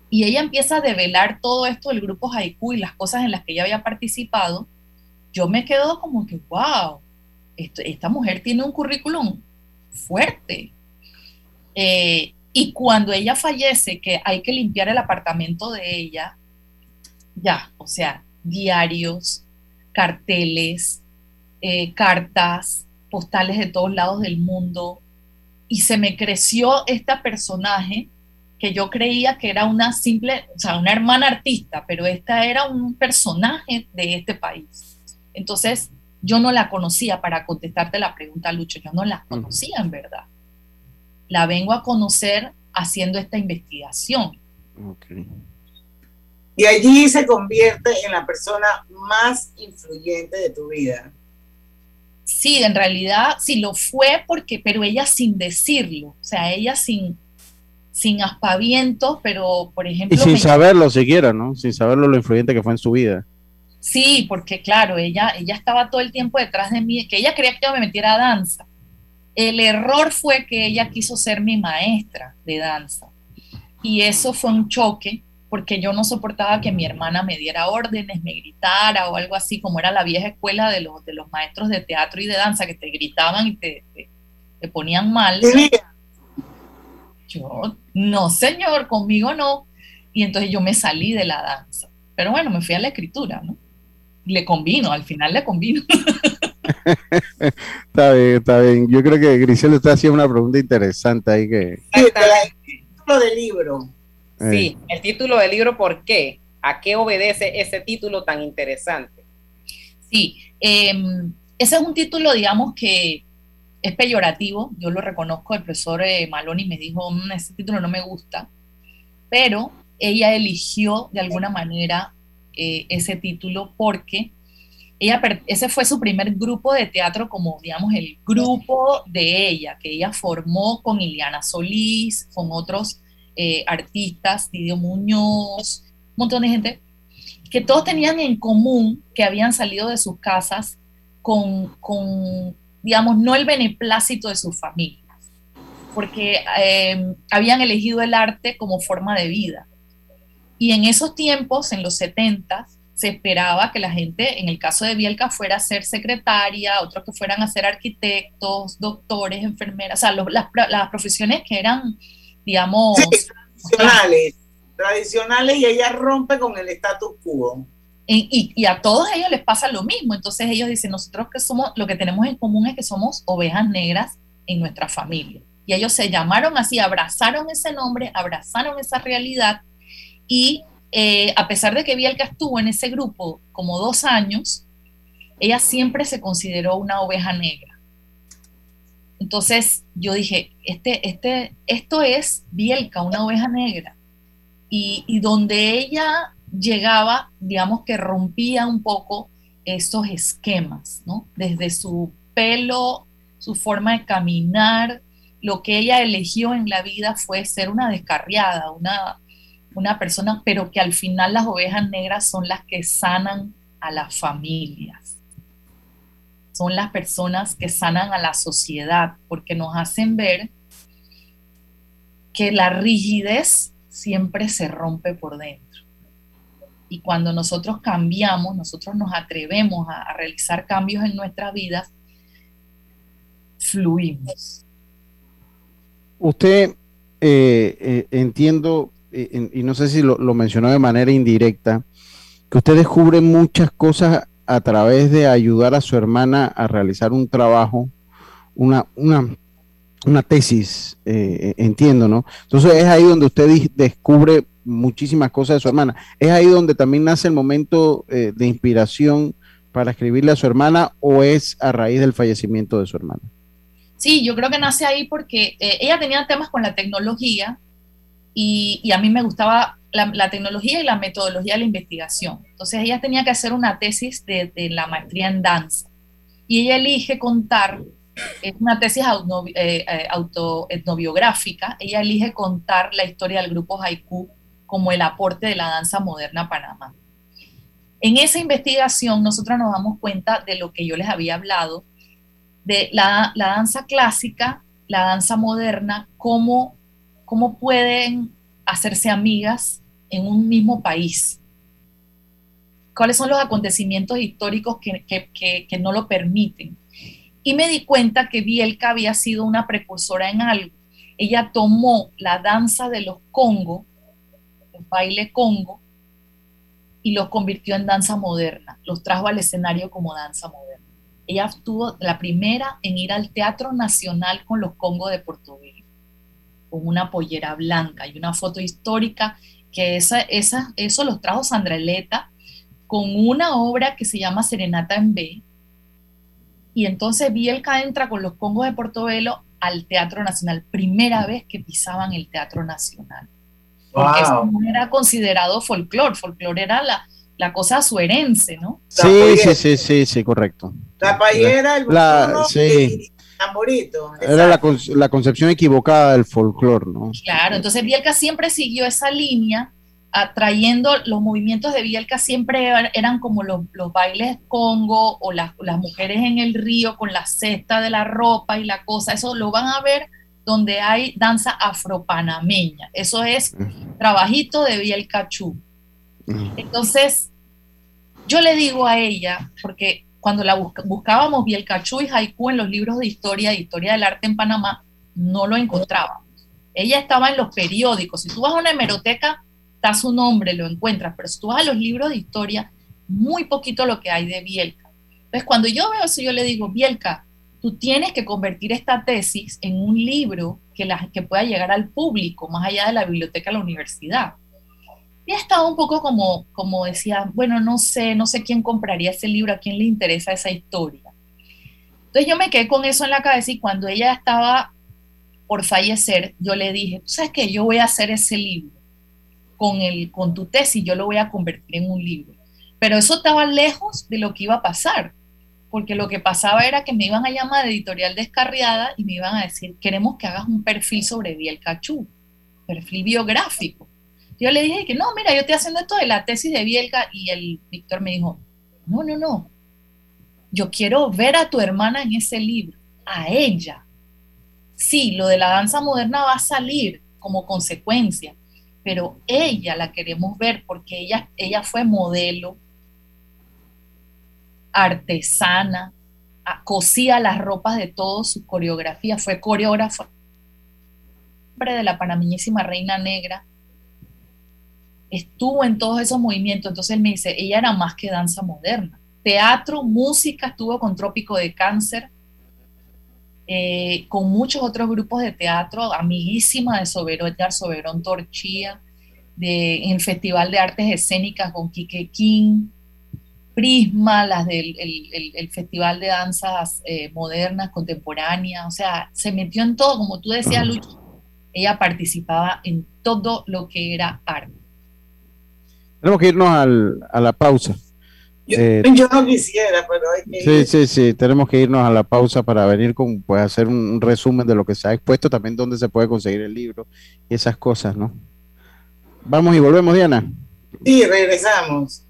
y ella empieza a develar todo esto del grupo Haiku y las cosas en las que ella había participado, yo me quedo como que, wow, esta mujer tiene un currículum fuerte. Eh, y cuando ella fallece, que hay que limpiar el apartamento de ella, ya, o sea, diarios, carteles, eh, cartas, postales de todos lados del mundo y se me creció este personaje que yo creía que era una simple, o sea, una hermana artista, pero esta era un personaje de este país. Entonces, yo no la conocía para contestarte la pregunta, Lucho, yo no la conocía en verdad. La vengo a conocer haciendo esta investigación. Y allí se convierte en la persona más influyente de tu vida sí, en realidad sí lo fue porque, pero ella sin decirlo, o sea, ella sin, sin aspavientos, pero por ejemplo... Y sin saberlo siquiera, ¿no? Sin saberlo lo influyente que fue en su vida. Sí, porque claro, ella, ella estaba todo el tiempo detrás de mí, que ella quería que yo me metiera a danza. El error fue que ella quiso ser mi maestra de danza. Y eso fue un choque porque yo no soportaba que mi hermana me diera órdenes, me gritara o algo así, como era la vieja escuela de los, de los maestros de teatro y de danza que te gritaban y te, te, ponían mal. Yo, no señor, conmigo no. Y entonces yo me salí de la danza. Pero bueno, me fui a la escritura, ¿no? Le combino, al final le combino. *laughs* está bien, está bien. Yo creo que Grisel está haciendo una pregunta interesante ahí que... Sí, el título del libro Sí, eh. el título del libro, ¿por qué? ¿A qué obedece ese título tan interesante? Sí, em, ese es un título, digamos, que es peyorativo, yo lo reconozco, el profesor eh, Maloni me dijo, mm, ese título no me gusta, pero ella eligió de alguna manera eh, ese título porque ella, ese fue su primer grupo de teatro como, digamos, el grupo de ella, que ella formó con Iliana Solís, con otros eh, artistas, Didio Muñoz, un montón de gente, que todos tenían en común que habían salido de sus casas con, digamos, no el beneplácito de sus familias, porque eh, habían elegido el arte como forma de vida. Y en esos tiempos, en los 70, se esperaba que la gente, en el caso de Bielka, fuera a ser secretaria, otros que fueran a ser arquitectos, doctores, enfermeras, o sea, las, las profesiones que eran digamos... tradicionales, tradicionales y ella rompe con el status quo. Y, y, a todos ellos les pasa lo mismo. Entonces ellos dicen, nosotros que somos, lo que tenemos en común es que somos ovejas negras en nuestra familia. Y ellos se llamaron así, abrazaron ese nombre, abrazaron esa realidad. Y eh, a pesar de que Bielka estuvo en ese grupo como dos años, ella siempre se consideró una oveja negra. Entonces yo dije, este, este, esto es Bielka, una oveja negra. Y, donde ella llegaba, digamos que rompía un poco esos esquemas, ¿no? Desde su pelo, su forma de caminar, lo que ella eligió en la vida fue ser una descarriada, una, una persona, pero que al final las ovejas negras son las que sanan a las familias son las personas que sanan a la sociedad porque nos hacen ver que la rigidez siempre se rompe por dentro. Y cuando nosotros cambiamos, nosotros nos atrevemos a, realizar cambios en nuestras vidas, fluimos. Usted, eh, eh, entiendo, y no sé si lo, lo mencionó de manera indirecta, que usted descubre muchas cosas a través de ayudar a su hermana a realizar un trabajo, una, una, una tesis, eh, entiendo, ¿no? Entonces es ahí donde usted descubre muchísimas cosas de su hermana. Es ahí donde también nace el momento eh, de inspiración para escribirle a su hermana o es a raíz del fallecimiento de su hermana. Sí, yo creo que nace ahí porque eh, ella tenía temas con la tecnología y, a mí me gustaba la, tecnología y la metodología de la investigación. Entonces ella tenía que hacer una tesis de, la maestría en danza y ella elige contar, es una tesis eh, eh, autoetnobiográfica, ella elige contar la historia del grupo Haiku como el aporte de la danza moderna a Panamá. En esa investigación nosotros nos damos cuenta de lo que yo les había hablado, de la, la danza clásica, la danza moderna, cómo cómo pueden hacerse amigas en un mismo país. ¿Cuáles son los acontecimientos históricos que, no lo permiten? Y me di cuenta que Bielka había sido una precursora en algo. Ella tomó la danza de los Congo, el baile Congo, y los convirtió en danza moderna, los trajo al escenario como danza moderna. Ella estuvo la primera en ir al Teatro Nacional con los Congo de Rico con una pollera blanca y una foto histórica que esa, esa, eso los trajo Sandreleta con una obra que se llama Serenata en B. Y entonces Bielka entra con los Congos de Portobelo al Teatro Nacional, primera vez que pisaban el Teatro Nacional. Porque eso no era considerado folclore, folclore era la, la cosa suerense, ¿no? Sí, sí, sí, sí, sí, correcto. La payera, el la, sí. Era la, concepción equivocada del folclore, ¿no? Claro, entonces Bielka siempre siguió esa línea, atrayendo los movimientos de Bielka siempre eran como los, bailes congo o las, mujeres en el río con la cesta de la ropa y la cosa, eso lo van a ver donde hay danza afropanameña, eso es trabajito de Bielka Chu. Entonces, yo le digo a ella, porque cuando la buscábamos Bielcachú y Haiku en los libros de historia, de historia del arte en Panamá, no lo encontrábamos. Ella estaba en los periódicos. Si tú vas a una hemeroteca, está su nombre, lo encuentras, pero si tú vas a los libros de historia, muy poquito lo que hay de Bielka. Entonces, cuando yo veo eso, yo le digo, Bielka, tú tienes que convertir esta tesis en un libro que, que pueda llegar al público, más allá de la biblioteca de la universidad y estaba un poco como, como decía, bueno, no sé, no sé quién compraría ese libro, a quién le interesa esa historia. Entonces yo me quedé con eso en la cabeza y cuando ella estaba por fallecer, yo le dije, tú sabes que yo voy a hacer ese libro con, el, con tu tesis, yo lo voy a convertir en un libro. Pero eso estaba lejos de lo que iba a pasar, porque lo que pasaba era que me iban a llamar de editorial descarriada y me iban a decir, queremos que hagas un perfil sobre Biel Cachú, perfil biográfico. Yo le dije que no, mira, yo estoy haciendo esto de la tesis de Bielka y el Víctor me dijo, no, no, no, yo quiero ver a tu hermana en ese libro, a ella. Sí, lo de la danza moderna va a salir como consecuencia, pero ella la queremos ver porque ella, ella fue modelo, artesana, cosía las ropas de todos, su coreografía, fue coreógrafa de la panameñísima Reina Negra, estuvo en todos esos movimientos, entonces él me dice, ella era más que danza moderna. Teatro, música, estuvo con Trópico de Cáncer, eh, con muchos otros grupos de teatro, amiguísima de Soberón, Edgar Soberón Torchía, de, en el Festival de Artes Escénicas con Quique King, Prisma, las del el, Festival de Danzas eh, Modernas, Contemporáneas, o sea, se metió en todo, como tú decías, Lucho, ella participaba en todo lo que era arte. Tenemos que irnos al, a la pausa. Yo, eh, no quisiera, pero hay que Sí, sí, sí, tenemos que irnos a la pausa para venir con, pues, hacer un, resumen de lo que se ha expuesto, también dónde se puede conseguir el libro y esas cosas, ¿no? Vamos y volvemos, Diana. Sí, regresamos.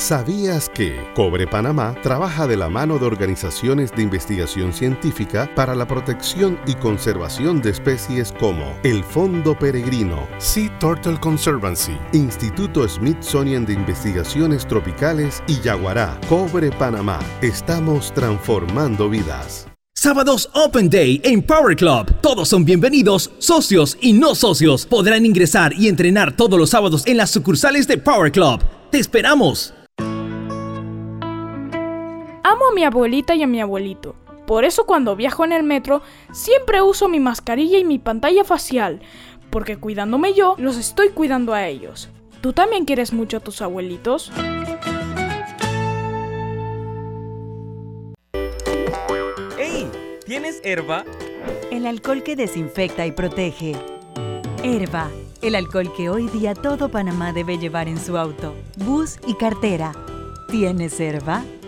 ¿Sabías que Cobre Panamá trabaja de la mano de organizaciones de investigación científica para la protección y conservación de especies como el Fondo Peregrino, Sea Turtle Conservancy, Instituto Smithsonian de Investigaciones Tropicales y Yaguará? Cobre Panamá, estamos transformando vidas. Sábados Open Day en Power Club. Todos son bienvenidos, socios y no socios. Podrán ingresar y entrenar todos los sábados en las sucursales de Power Club. ¡Te esperamos! Amo a mi abuelita y a mi abuelito. Por eso cuando viajo en el metro siempre uso mi mascarilla y mi pantalla facial, porque cuidándome yo, los estoy cuidando a ellos. ¿Tú también quieres mucho a tus abuelitos? ¡Hey! ¿Tienes herba? el alcohol que desinfecta y protege. Herba, el alcohol que hoy día todo Panamá debe llevar en su auto, bus y cartera. ¿Tienes Herba?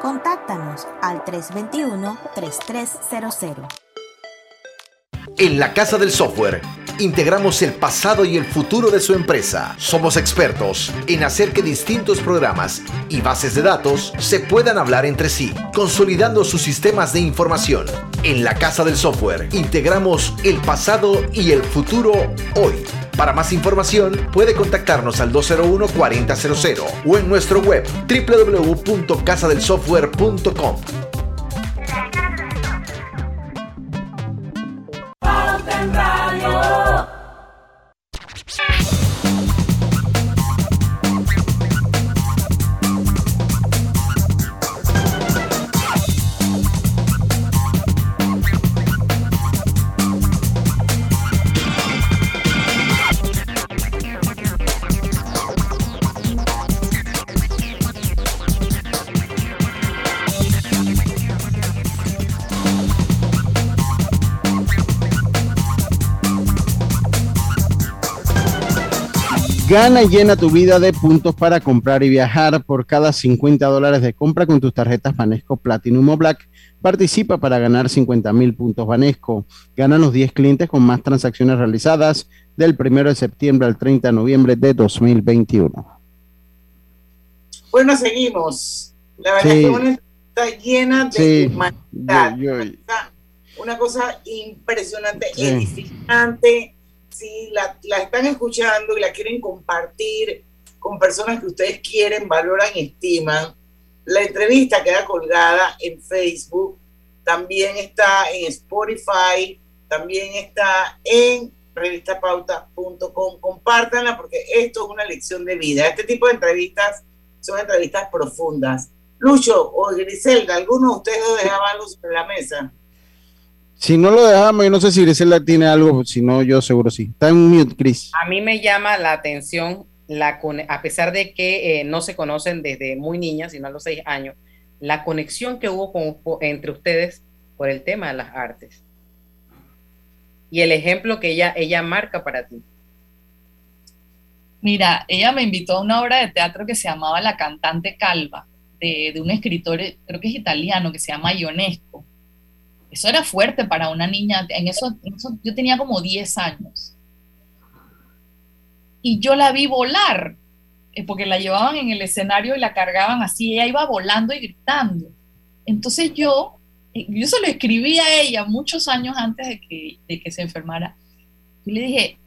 Contáctanos al 321-3300. En la Casa del Software integramos el pasado y el futuro de su empresa. Somos expertos en hacer que distintos programas y bases de datos se puedan hablar entre sí, consolidando sus sistemas de información. En la Casa del Software integramos el pasado y el futuro hoy. Para más información puede contactarnos al 201-4000 o en nuestro web www.casadelsoftware.com. Gana y llena tu vida de puntos para comprar y viajar. Por cada 50 dólares de compra con tus tarjetas Banesco Platinum o Black, participa para ganar 50 mil puntos Banesco. Ganan los 10 clientes con más transacciones realizadas del 1 de septiembre al 30 de noviembre de 2021. Bueno, seguimos. La verdad es que está llena de humanidad. Una cosa impresionante, edificante si la, están escuchando y la quieren compartir con personas que ustedes quieren, valoran y estiman, la entrevista queda colgada en Facebook, también está en Spotify, también está en revistapauta.com. Compártanla porque esto es una lección de vida. Este tipo de entrevistas son entrevistas profundas. Lucho o Griselda, ¿alguno de ustedes dejaba algo sobre la mesa? Si no lo dejamos, yo no sé si Griselda tiene algo, si no, yo seguro sí. Está en mute, Chris. A mí me llama la atención, la a pesar de que eh, no se conocen desde muy niñas, sino a los seis años, la conexión que hubo con, entre ustedes por el tema de las artes. Y el ejemplo que ella, ella marca para ti. Mira, ella me invitó a una obra de teatro que se llamaba La cantante calva, de, de un escritor, creo que es italiano, que se llama Ionesco eso era fuerte para una niña. En eso, yo tenía como 10 años. Y yo la vi volar, eh, porque la llevaban en el escenario y la cargaban así. Ella iba volando y gritando. Entonces yo, yo se lo escribí a ella muchos años antes de que, de que se enfermara. Y le dije,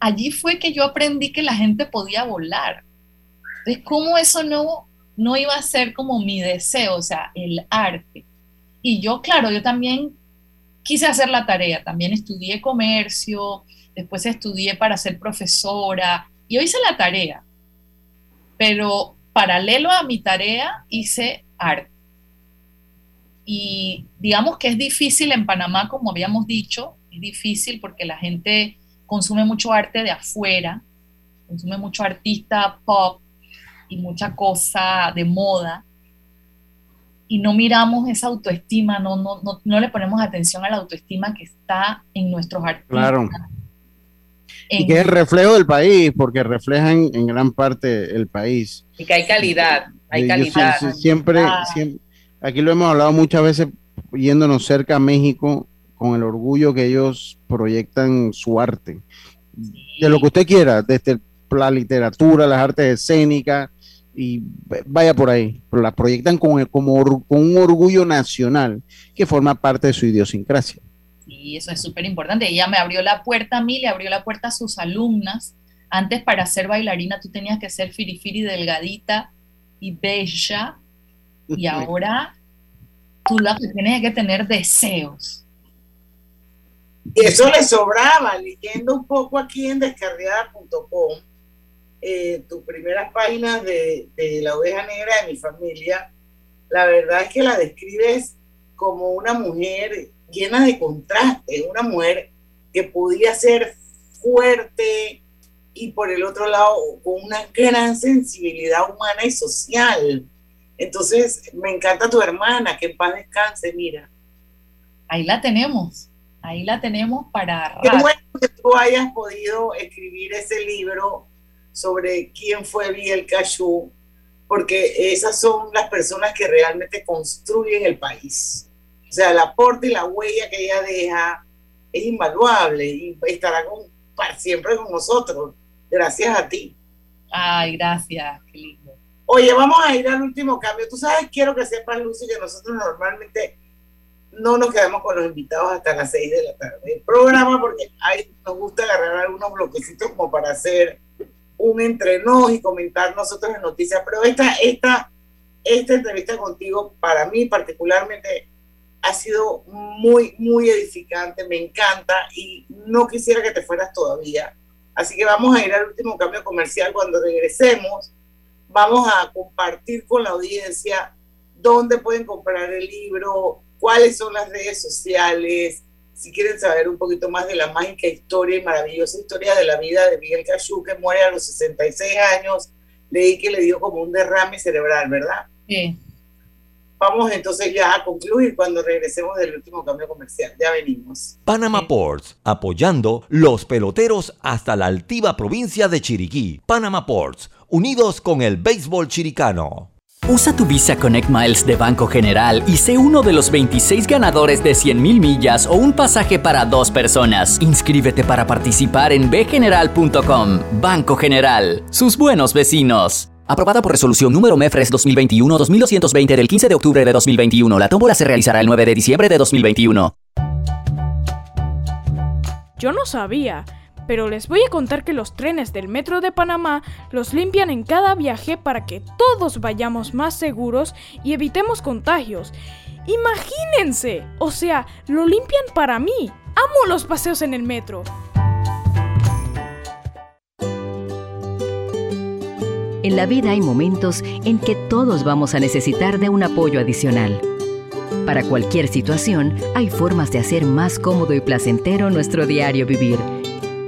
allí fue que yo aprendí que la gente podía volar. Entonces, ¿cómo eso no, no iba a ser como mi deseo? O sea, el arte y yo, claro, yo también quise hacer la tarea, también estudié comercio, después estudié para ser profesora y yo hice la tarea, pero paralelo a mi tarea hice arte. Y digamos que es difícil en Panamá, como habíamos dicho, es difícil porque la gente consume mucho arte de afuera, consume mucho artista pop y mucha cosa de moda, y no miramos esa autoestima, no, no, no, no, le ponemos atención a la autoestima que está en nuestros artistas. Claro. y que es el reflejo del país, porque reflejan en gran parte el país. Y que hay calidad, hay calidad. siempre, siempre, aquí lo hemos hablado muchas veces, yéndonos cerca a México, con el orgullo que ellos proyectan su arte. De lo que usted quiera, desde la literatura, las artes escénicas, y vaya por ahí, la proyectan como, como, con un orgullo nacional que forma parte de su idiosincrasia. Y eso es súper importante. Ella me abrió la puerta a mí, le abrió la puerta a sus alumnas. Antes para ser bailarina tú tenías que ser firifiri delgadita y bella. Y *laughs* ahora tú la que tienes que tener deseos. Y eso le sobraba, leyendo un poco aquí en descarriada.com, eh, tus primeras páginas de, de la oveja negra de mi familia, la verdad es que la describes como una mujer llena de contrastes, una mujer que podía ser fuerte y por el otro lado con una gran sensibilidad humana y social. Entonces, me encanta tu hermana, que en paz descanse, mira. Ahí la tenemos, ahí la tenemos para... Qué bueno que tú hayas podido escribir ese libro sobre quién fue Miguel Cachú, porque esas son las personas que realmente construyen el país. O sea, el aporte y la huella que ella deja es invaluable y estará con, para siempre con nosotros. Gracias a ti. Ay, gracias, qué lindo. Oye, vamos a ir al último cambio. Tú sabes, quiero que sepas, Lucy, que nosotros normalmente no nos quedamos con los invitados hasta las 6 de la tarde. El programa, porque ahí nos gusta agarrar algunos bloquecitos como para hacer un entrenos y comentar nosotros en noticias. Pero esta, esta, esta entrevista contigo, para mí particularmente, ha sido muy, muy edificante, me encanta y no quisiera que te fueras todavía. Así que vamos a ir al último cambio comercial. Cuando regresemos, vamos a compartir con la audiencia dónde pueden comprar el libro, cuáles son las redes sociales, si quieren saber un poquito más de la mágica historia y maravillosa historia de la vida de Miguel Cachú, que muere a los 66 años, leí que le dio como un derrame cerebral, ¿verdad? Sí. Vamos entonces ya a concluir cuando regresemos del último cambio comercial. Ya venimos. Panama Ports, apoyando los peloteros hasta la altiva provincia de Chiriquí. Panama Ports, unidos con el béisbol chiricano. Usa tu Visa Connect Miles de Banco General y sé uno de los 26 ganadores de 100.000 millas o un pasaje para dos personas. Inscríbete para participar en bgeneral.com. Banco General, sus buenos vecinos. Aprobada por resolución número MEFRES 2021-2220 del 15 de octubre de 2021. La tómbola se realizará el 9 de diciembre de 2021. Yo no sabía, pero les voy a contar que los trenes del Metro de Panamá los limpian en cada viaje para que todos vayamos más seguros y evitemos contagios. Imagínense, o sea, lo limpian para mí. Amo los paseos en el metro. En la vida hay momentos en que todos vamos a necesitar de un apoyo adicional. Para cualquier situación, hay formas de hacer más cómodo y placentero nuestro diario vivir.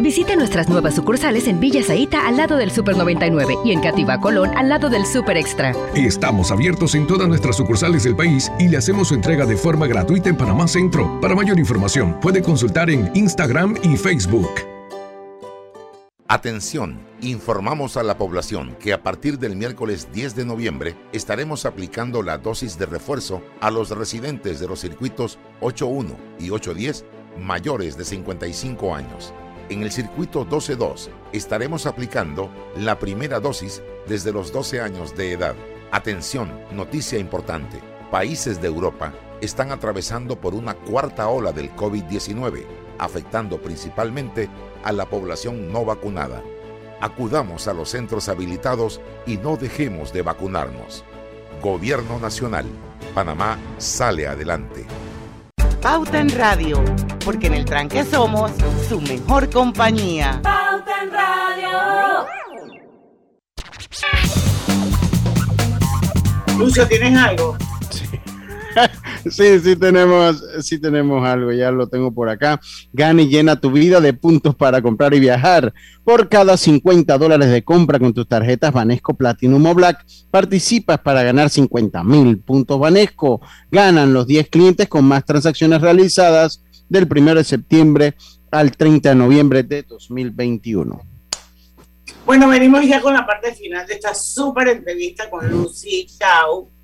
Visite nuestras nuevas sucursales en Villa Zaita al lado del Super 99 y en Cativa Colón al lado del Super Extra. Estamos abiertos en todas nuestras sucursales del país y le hacemos su entrega de forma gratuita en Panamá Centro. Para mayor información, puede consultar en Instagram y Facebook. Atención, informamos a la población que a partir del miércoles 10 de noviembre estaremos aplicando la dosis de refuerzo a los residentes de los circuitos 8.1 y 8.10 mayores de 55 años. En el circuito 12.2 estaremos aplicando la primera dosis desde los 12 años de edad. Atención, noticia importante. Países de Europa están atravesando por una cuarta ola del COVID-19, afectando principalmente a la población no vacunada. Acudamos a los centros habilitados y no dejemos de vacunarnos. Gobierno Nacional. Panamá sale adelante. Pauta en Radio, porque en el tranque somos su mejor compañía. Pauta en Radio. Lucio, ¿tienes algo? *laughs* Sí, sí tenemos, sí tenemos algo, ya lo tengo por acá. Gana y llena tu vida de puntos para comprar y viajar. Por cada 50 dólares de compra con tus tarjetas Banesco Platinum o Black, participas para ganar 50 mil puntos Banesco. Ganan los 10 clientes con más transacciones realizadas del 1 de septiembre al 30 de noviembre de 2021. Bueno, venimos ya con la parte final de esta súper entrevista con Lucy Chao.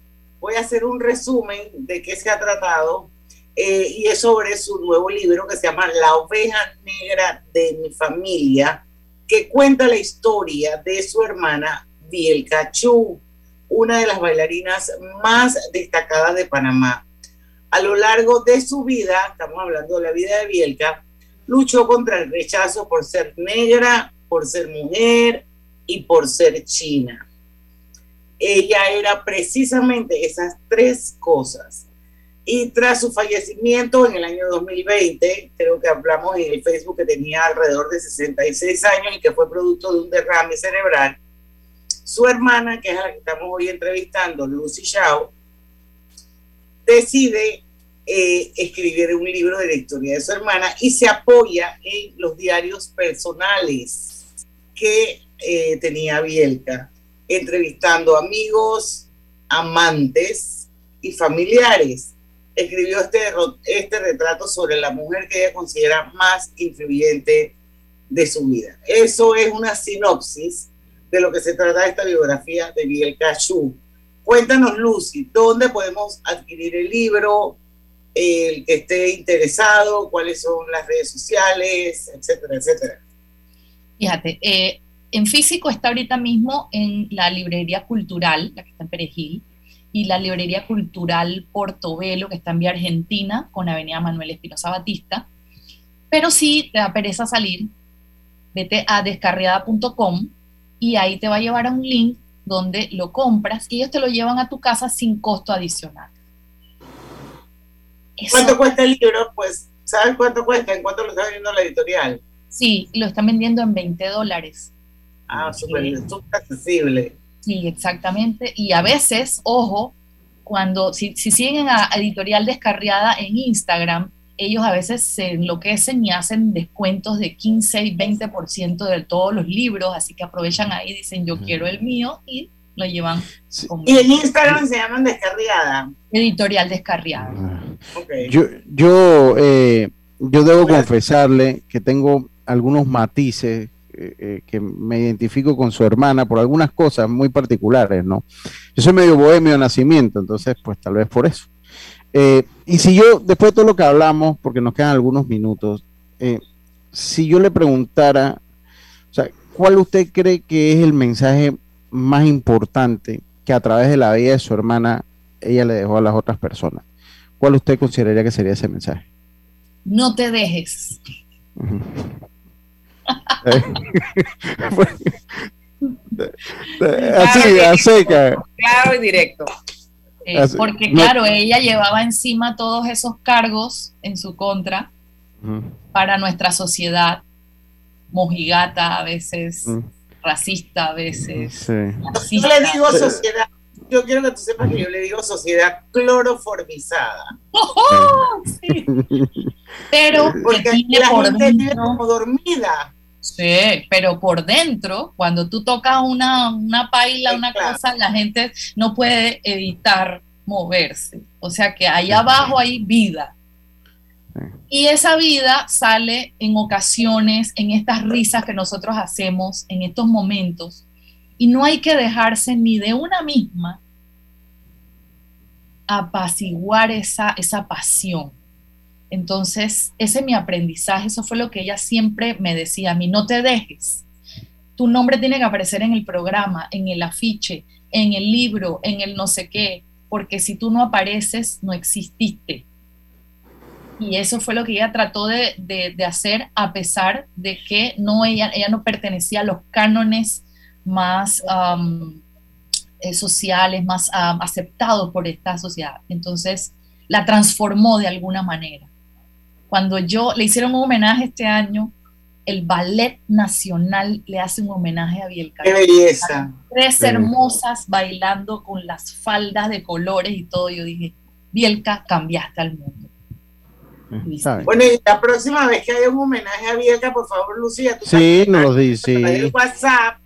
Voy a hacer un resumen de qué se ha tratado eh, y es sobre su nuevo libro que se llama La oveja negra de mi familia, que cuenta la historia de su hermana Bielka Chu, una de las bailarinas más destacadas de Panamá. A lo largo de su vida, estamos hablando de la vida de Bielka, luchó contra el rechazo por ser negra, por ser mujer y por ser china. Ella era precisamente esas tres cosas. Y tras su fallecimiento en el año 2020, creo que hablamos en el Facebook que tenía alrededor de 66 años y que fue producto de un derrame cerebral, su hermana, que es la que estamos hoy entrevistando, Lucy Shao, decide eh, escribir un libro de la historia de su hermana y se apoya en los diarios personales que eh, tenía Bielka, entrevistando amigos, amantes y familiares. Escribió este, este retrato sobre la mujer que ella considera más influyente de su vida. Eso es una sinopsis de lo que se trata esta biografía de Bielka Chu. Cuéntanos, Lucy, ¿dónde podemos adquirir el libro? El que esté interesado, cuáles son las redes sociales, etcétera, etcétera. Fíjate, eh, en físico está ahorita mismo en la librería cultural, la que está en Perejil, y la librería cultural Portobelo, que está en Vía Argentina, con Avenida Manuel Espinosa Batista. Pero si te da pereza salir, vete a descarriada.com y ahí te va a llevar a un link donde lo compras y ellos te lo llevan a tu casa sin costo adicional. ¿Cuánto cuesta el libro? Pues, ¿sabes cuánto cuesta? ¿En cuánto lo está vendiendo la editorial? Sí, lo están vendiendo en 20 dólares. Ah, súper accesible. Sí, exactamente. Y a veces, ojo, cuando si, si siguen a Editorial Descarriada en Instagram, ellos a veces se enloquecen y hacen descuentos de 15 y 20% de todos los libros, así que aprovechan ahí, dicen yo quiero el mío y lo llevan. Y en Instagram se llaman Descarriada. Editorial Descarriada. Yo, yo, eh, yo debo confesarle que tengo algunos matices eh, eh, que me identifico con su hermana por algunas cosas muy particulares, ¿no? Yo soy medio bohemio de nacimiento, entonces pues tal vez por eso. Eh, y si yo, después de todo lo que hablamos, porque nos quedan algunos minutos, si yo le preguntara, o sea, ¿cuál usted cree que es el mensaje más importante que a través de la vida de su hermana ella le dejó a las otras personas? ¿Cuál usted consideraría que sería ese mensaje? No te dejes. Así, a seca. Claro y directo. Eh, porque claro, ella llevaba encima todos esos cargos en su contra para nuestra sociedad, mojigata a veces, racista a veces. Yo le digo sociedad, yo quiero que tú sepas que yo le digo sociedad cloroformizada. *laughs* Oh, sí. *laughs* Pero porque la gente vive como dormida. Sí, pero por dentro, cuando tú tocas una, una paila, una cosa, la gente no puede evitar moverse. O sea que ahí abajo hay vida. Y esa vida sale en ocasiones, en estas risas que nosotros hacemos, en estos momentos. Y no hay que dejarse ni de una misma apaciguar esa, esa pasión entonces, ese es mi aprendizaje, eso fue lo que ella siempre me decía a mí, no te dejes. Tu nombre tiene que aparecer en el programa, en el afiche, en el libro, en el no sé qué, porque si tú no apareces, no exististe. Y eso fue lo que ella trató de, hacer a pesar de que no, ella, ella no pertenecía a los cánones más eh, sociales, más aceptados por esta sociedad. Entonces, la transformó de alguna manera cuando yo le hicieron un homenaje este año, el Ballet Nacional le hace un homenaje a Bielka. ¡Qué belleza! Tres hermosas bailando con las faldas de colores y todo. Yo dije, Bielka, cambiaste al mundo. Bueno, y la próxima vez que haya un homenaje a Bielka, por favor, Lucía, tú sí, nos lo dice. WhatsApp,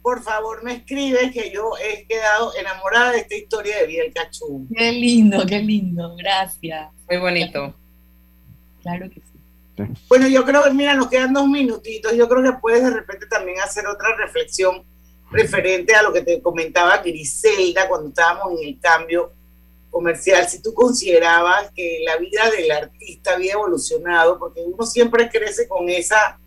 por favor, me escribe que yo he quedado enamorada de esta historia de Bielka Chu. Qué lindo, qué lindo, gracias. Muy bonito. Claro que sí. Bueno, yo creo que, mira, nos quedan dos minutitos. Yo creo que puedes de repente también hacer otra reflexión referente a lo que te comentaba Griselda cuando estábamos en el cambio comercial. Si tú considerabas que la vida del artista había evolucionado, porque uno siempre crece con esa,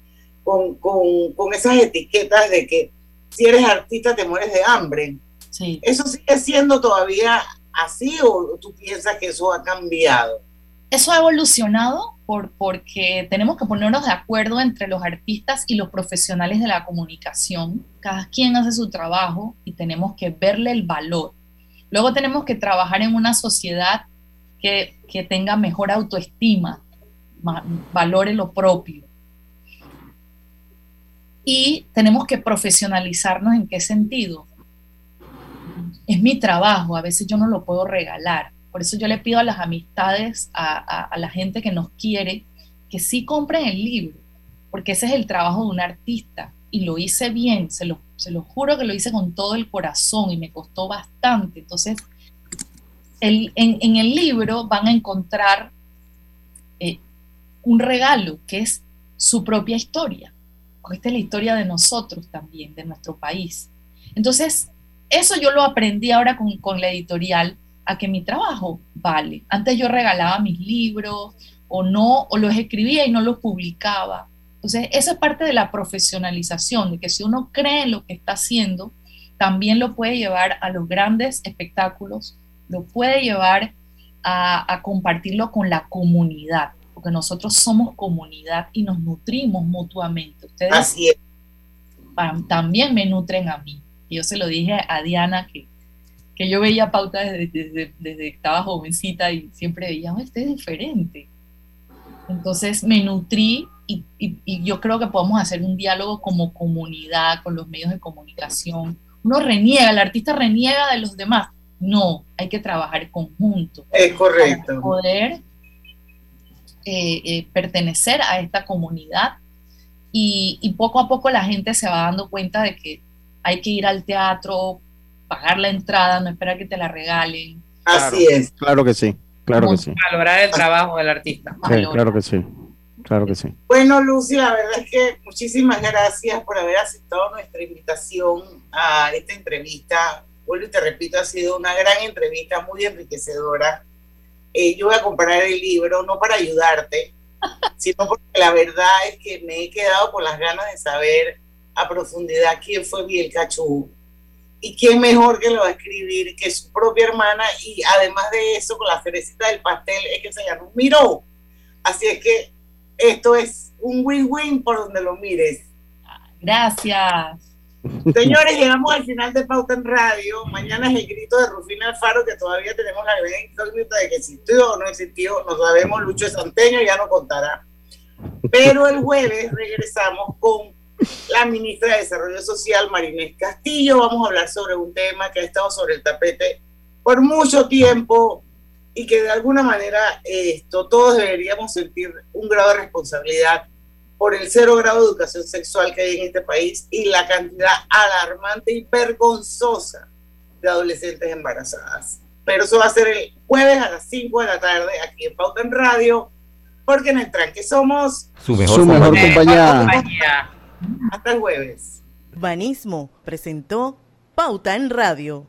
con, con, con esas etiquetas de que si eres artista te mueres de hambre. Sí. ¿Eso sigue siendo todavía así o tú piensas que eso ha cambiado? Eso ha evolucionado por, porque tenemos que ponernos de acuerdo entre los artistas y los profesionales de la comunicación. Cada quien hace su trabajo y tenemos que verle el valor. Luego tenemos que trabajar en una sociedad que, que tenga mejor autoestima, valore lo propio. Y tenemos que profesionalizarnos en qué sentido. Es mi trabajo, a veces yo no lo puedo regalar. Por eso yo le pido a las amistades, a, a, la gente que nos quiere, que sí compren el libro, porque ese es el trabajo de un artista. Y lo hice bien, se lo, se lo juro que lo hice con todo el corazón y me costó bastante. Entonces, el, en, en, el libro van a encontrar eh, un regalo que es su propia historia. Esta es la historia de nosotros también, de nuestro país. Entonces, eso yo lo aprendí ahora con, con la editorial a que mi trabajo vale. Antes yo regalaba mis libros o no, o los escribía y no los publicaba. Entonces, esa es parte de la profesionalización, de que si uno cree en lo que está haciendo, también lo puede llevar a los grandes espectáculos, lo puede llevar a, a compartirlo con la comunidad, porque nosotros somos comunidad y nos nutrimos mutuamente. Ustedes Así es. también me nutren a mí. Yo se lo dije a Diana que que yo veía pautas desde, desde, desde, que estaba jovencita y siempre veía, oh, este es diferente. Entonces me nutrí y, y, y, yo creo que podemos hacer un diálogo como comunidad, con los medios de comunicación. Uno reniega, el artista reniega de los demás. No, hay que trabajar conjunto. Es correcto. Para poder eh, eh, pertenecer a esta comunidad y, y poco a poco la gente se va dando cuenta de que hay que ir al teatro, pagar la entrada, no esperar que te la regalen. Así claro, es. Claro que sí, claro que sí. Valorar el trabajo del artista. Sí, claro que sí, claro que sí. Bueno, Lucy, la verdad es que muchísimas gracias por haber aceptado nuestra invitación a esta entrevista. Vuelvo y te repito, ha sido una gran entrevista, muy enriquecedora. Eh, yo voy a comprar el libro, no para ayudarte, *laughs* sino porque la verdad es que me he quedado con las ganas de saber a profundidad quién fue Biel Cachú, y quién mejor que lo va a escribir que su propia hermana y además de eso con la cerecita del pastel es que se llama Miró. Así es que esto es un win-win por donde lo mires. Gracias. Señores, llegamos al final de Pauta en Radio. Mañana es el grito de Rufina Alfaro, que todavía tenemos la gran incógnita de que existió o no existió. No sabemos, Lucho Santeño ya no contará. Pero el jueves regresamos con la ministra de Desarrollo Social, Marinés Castillo. Vamos a hablar sobre un tema que ha estado sobre el tapete por mucho tiempo y que de alguna manera esto todos deberíamos sentir un grado de responsabilidad por el cero grado de educación sexual que hay en este país y la cantidad alarmante y vergonzosa de adolescentes embarazadas. Pero eso va a ser el jueves a las 5 de la tarde aquí en Pauta en Radio, porque en el tranque somos su mejor, su mejor compañía. Hasta el jueves. Banismo presentó Pauta en Radio.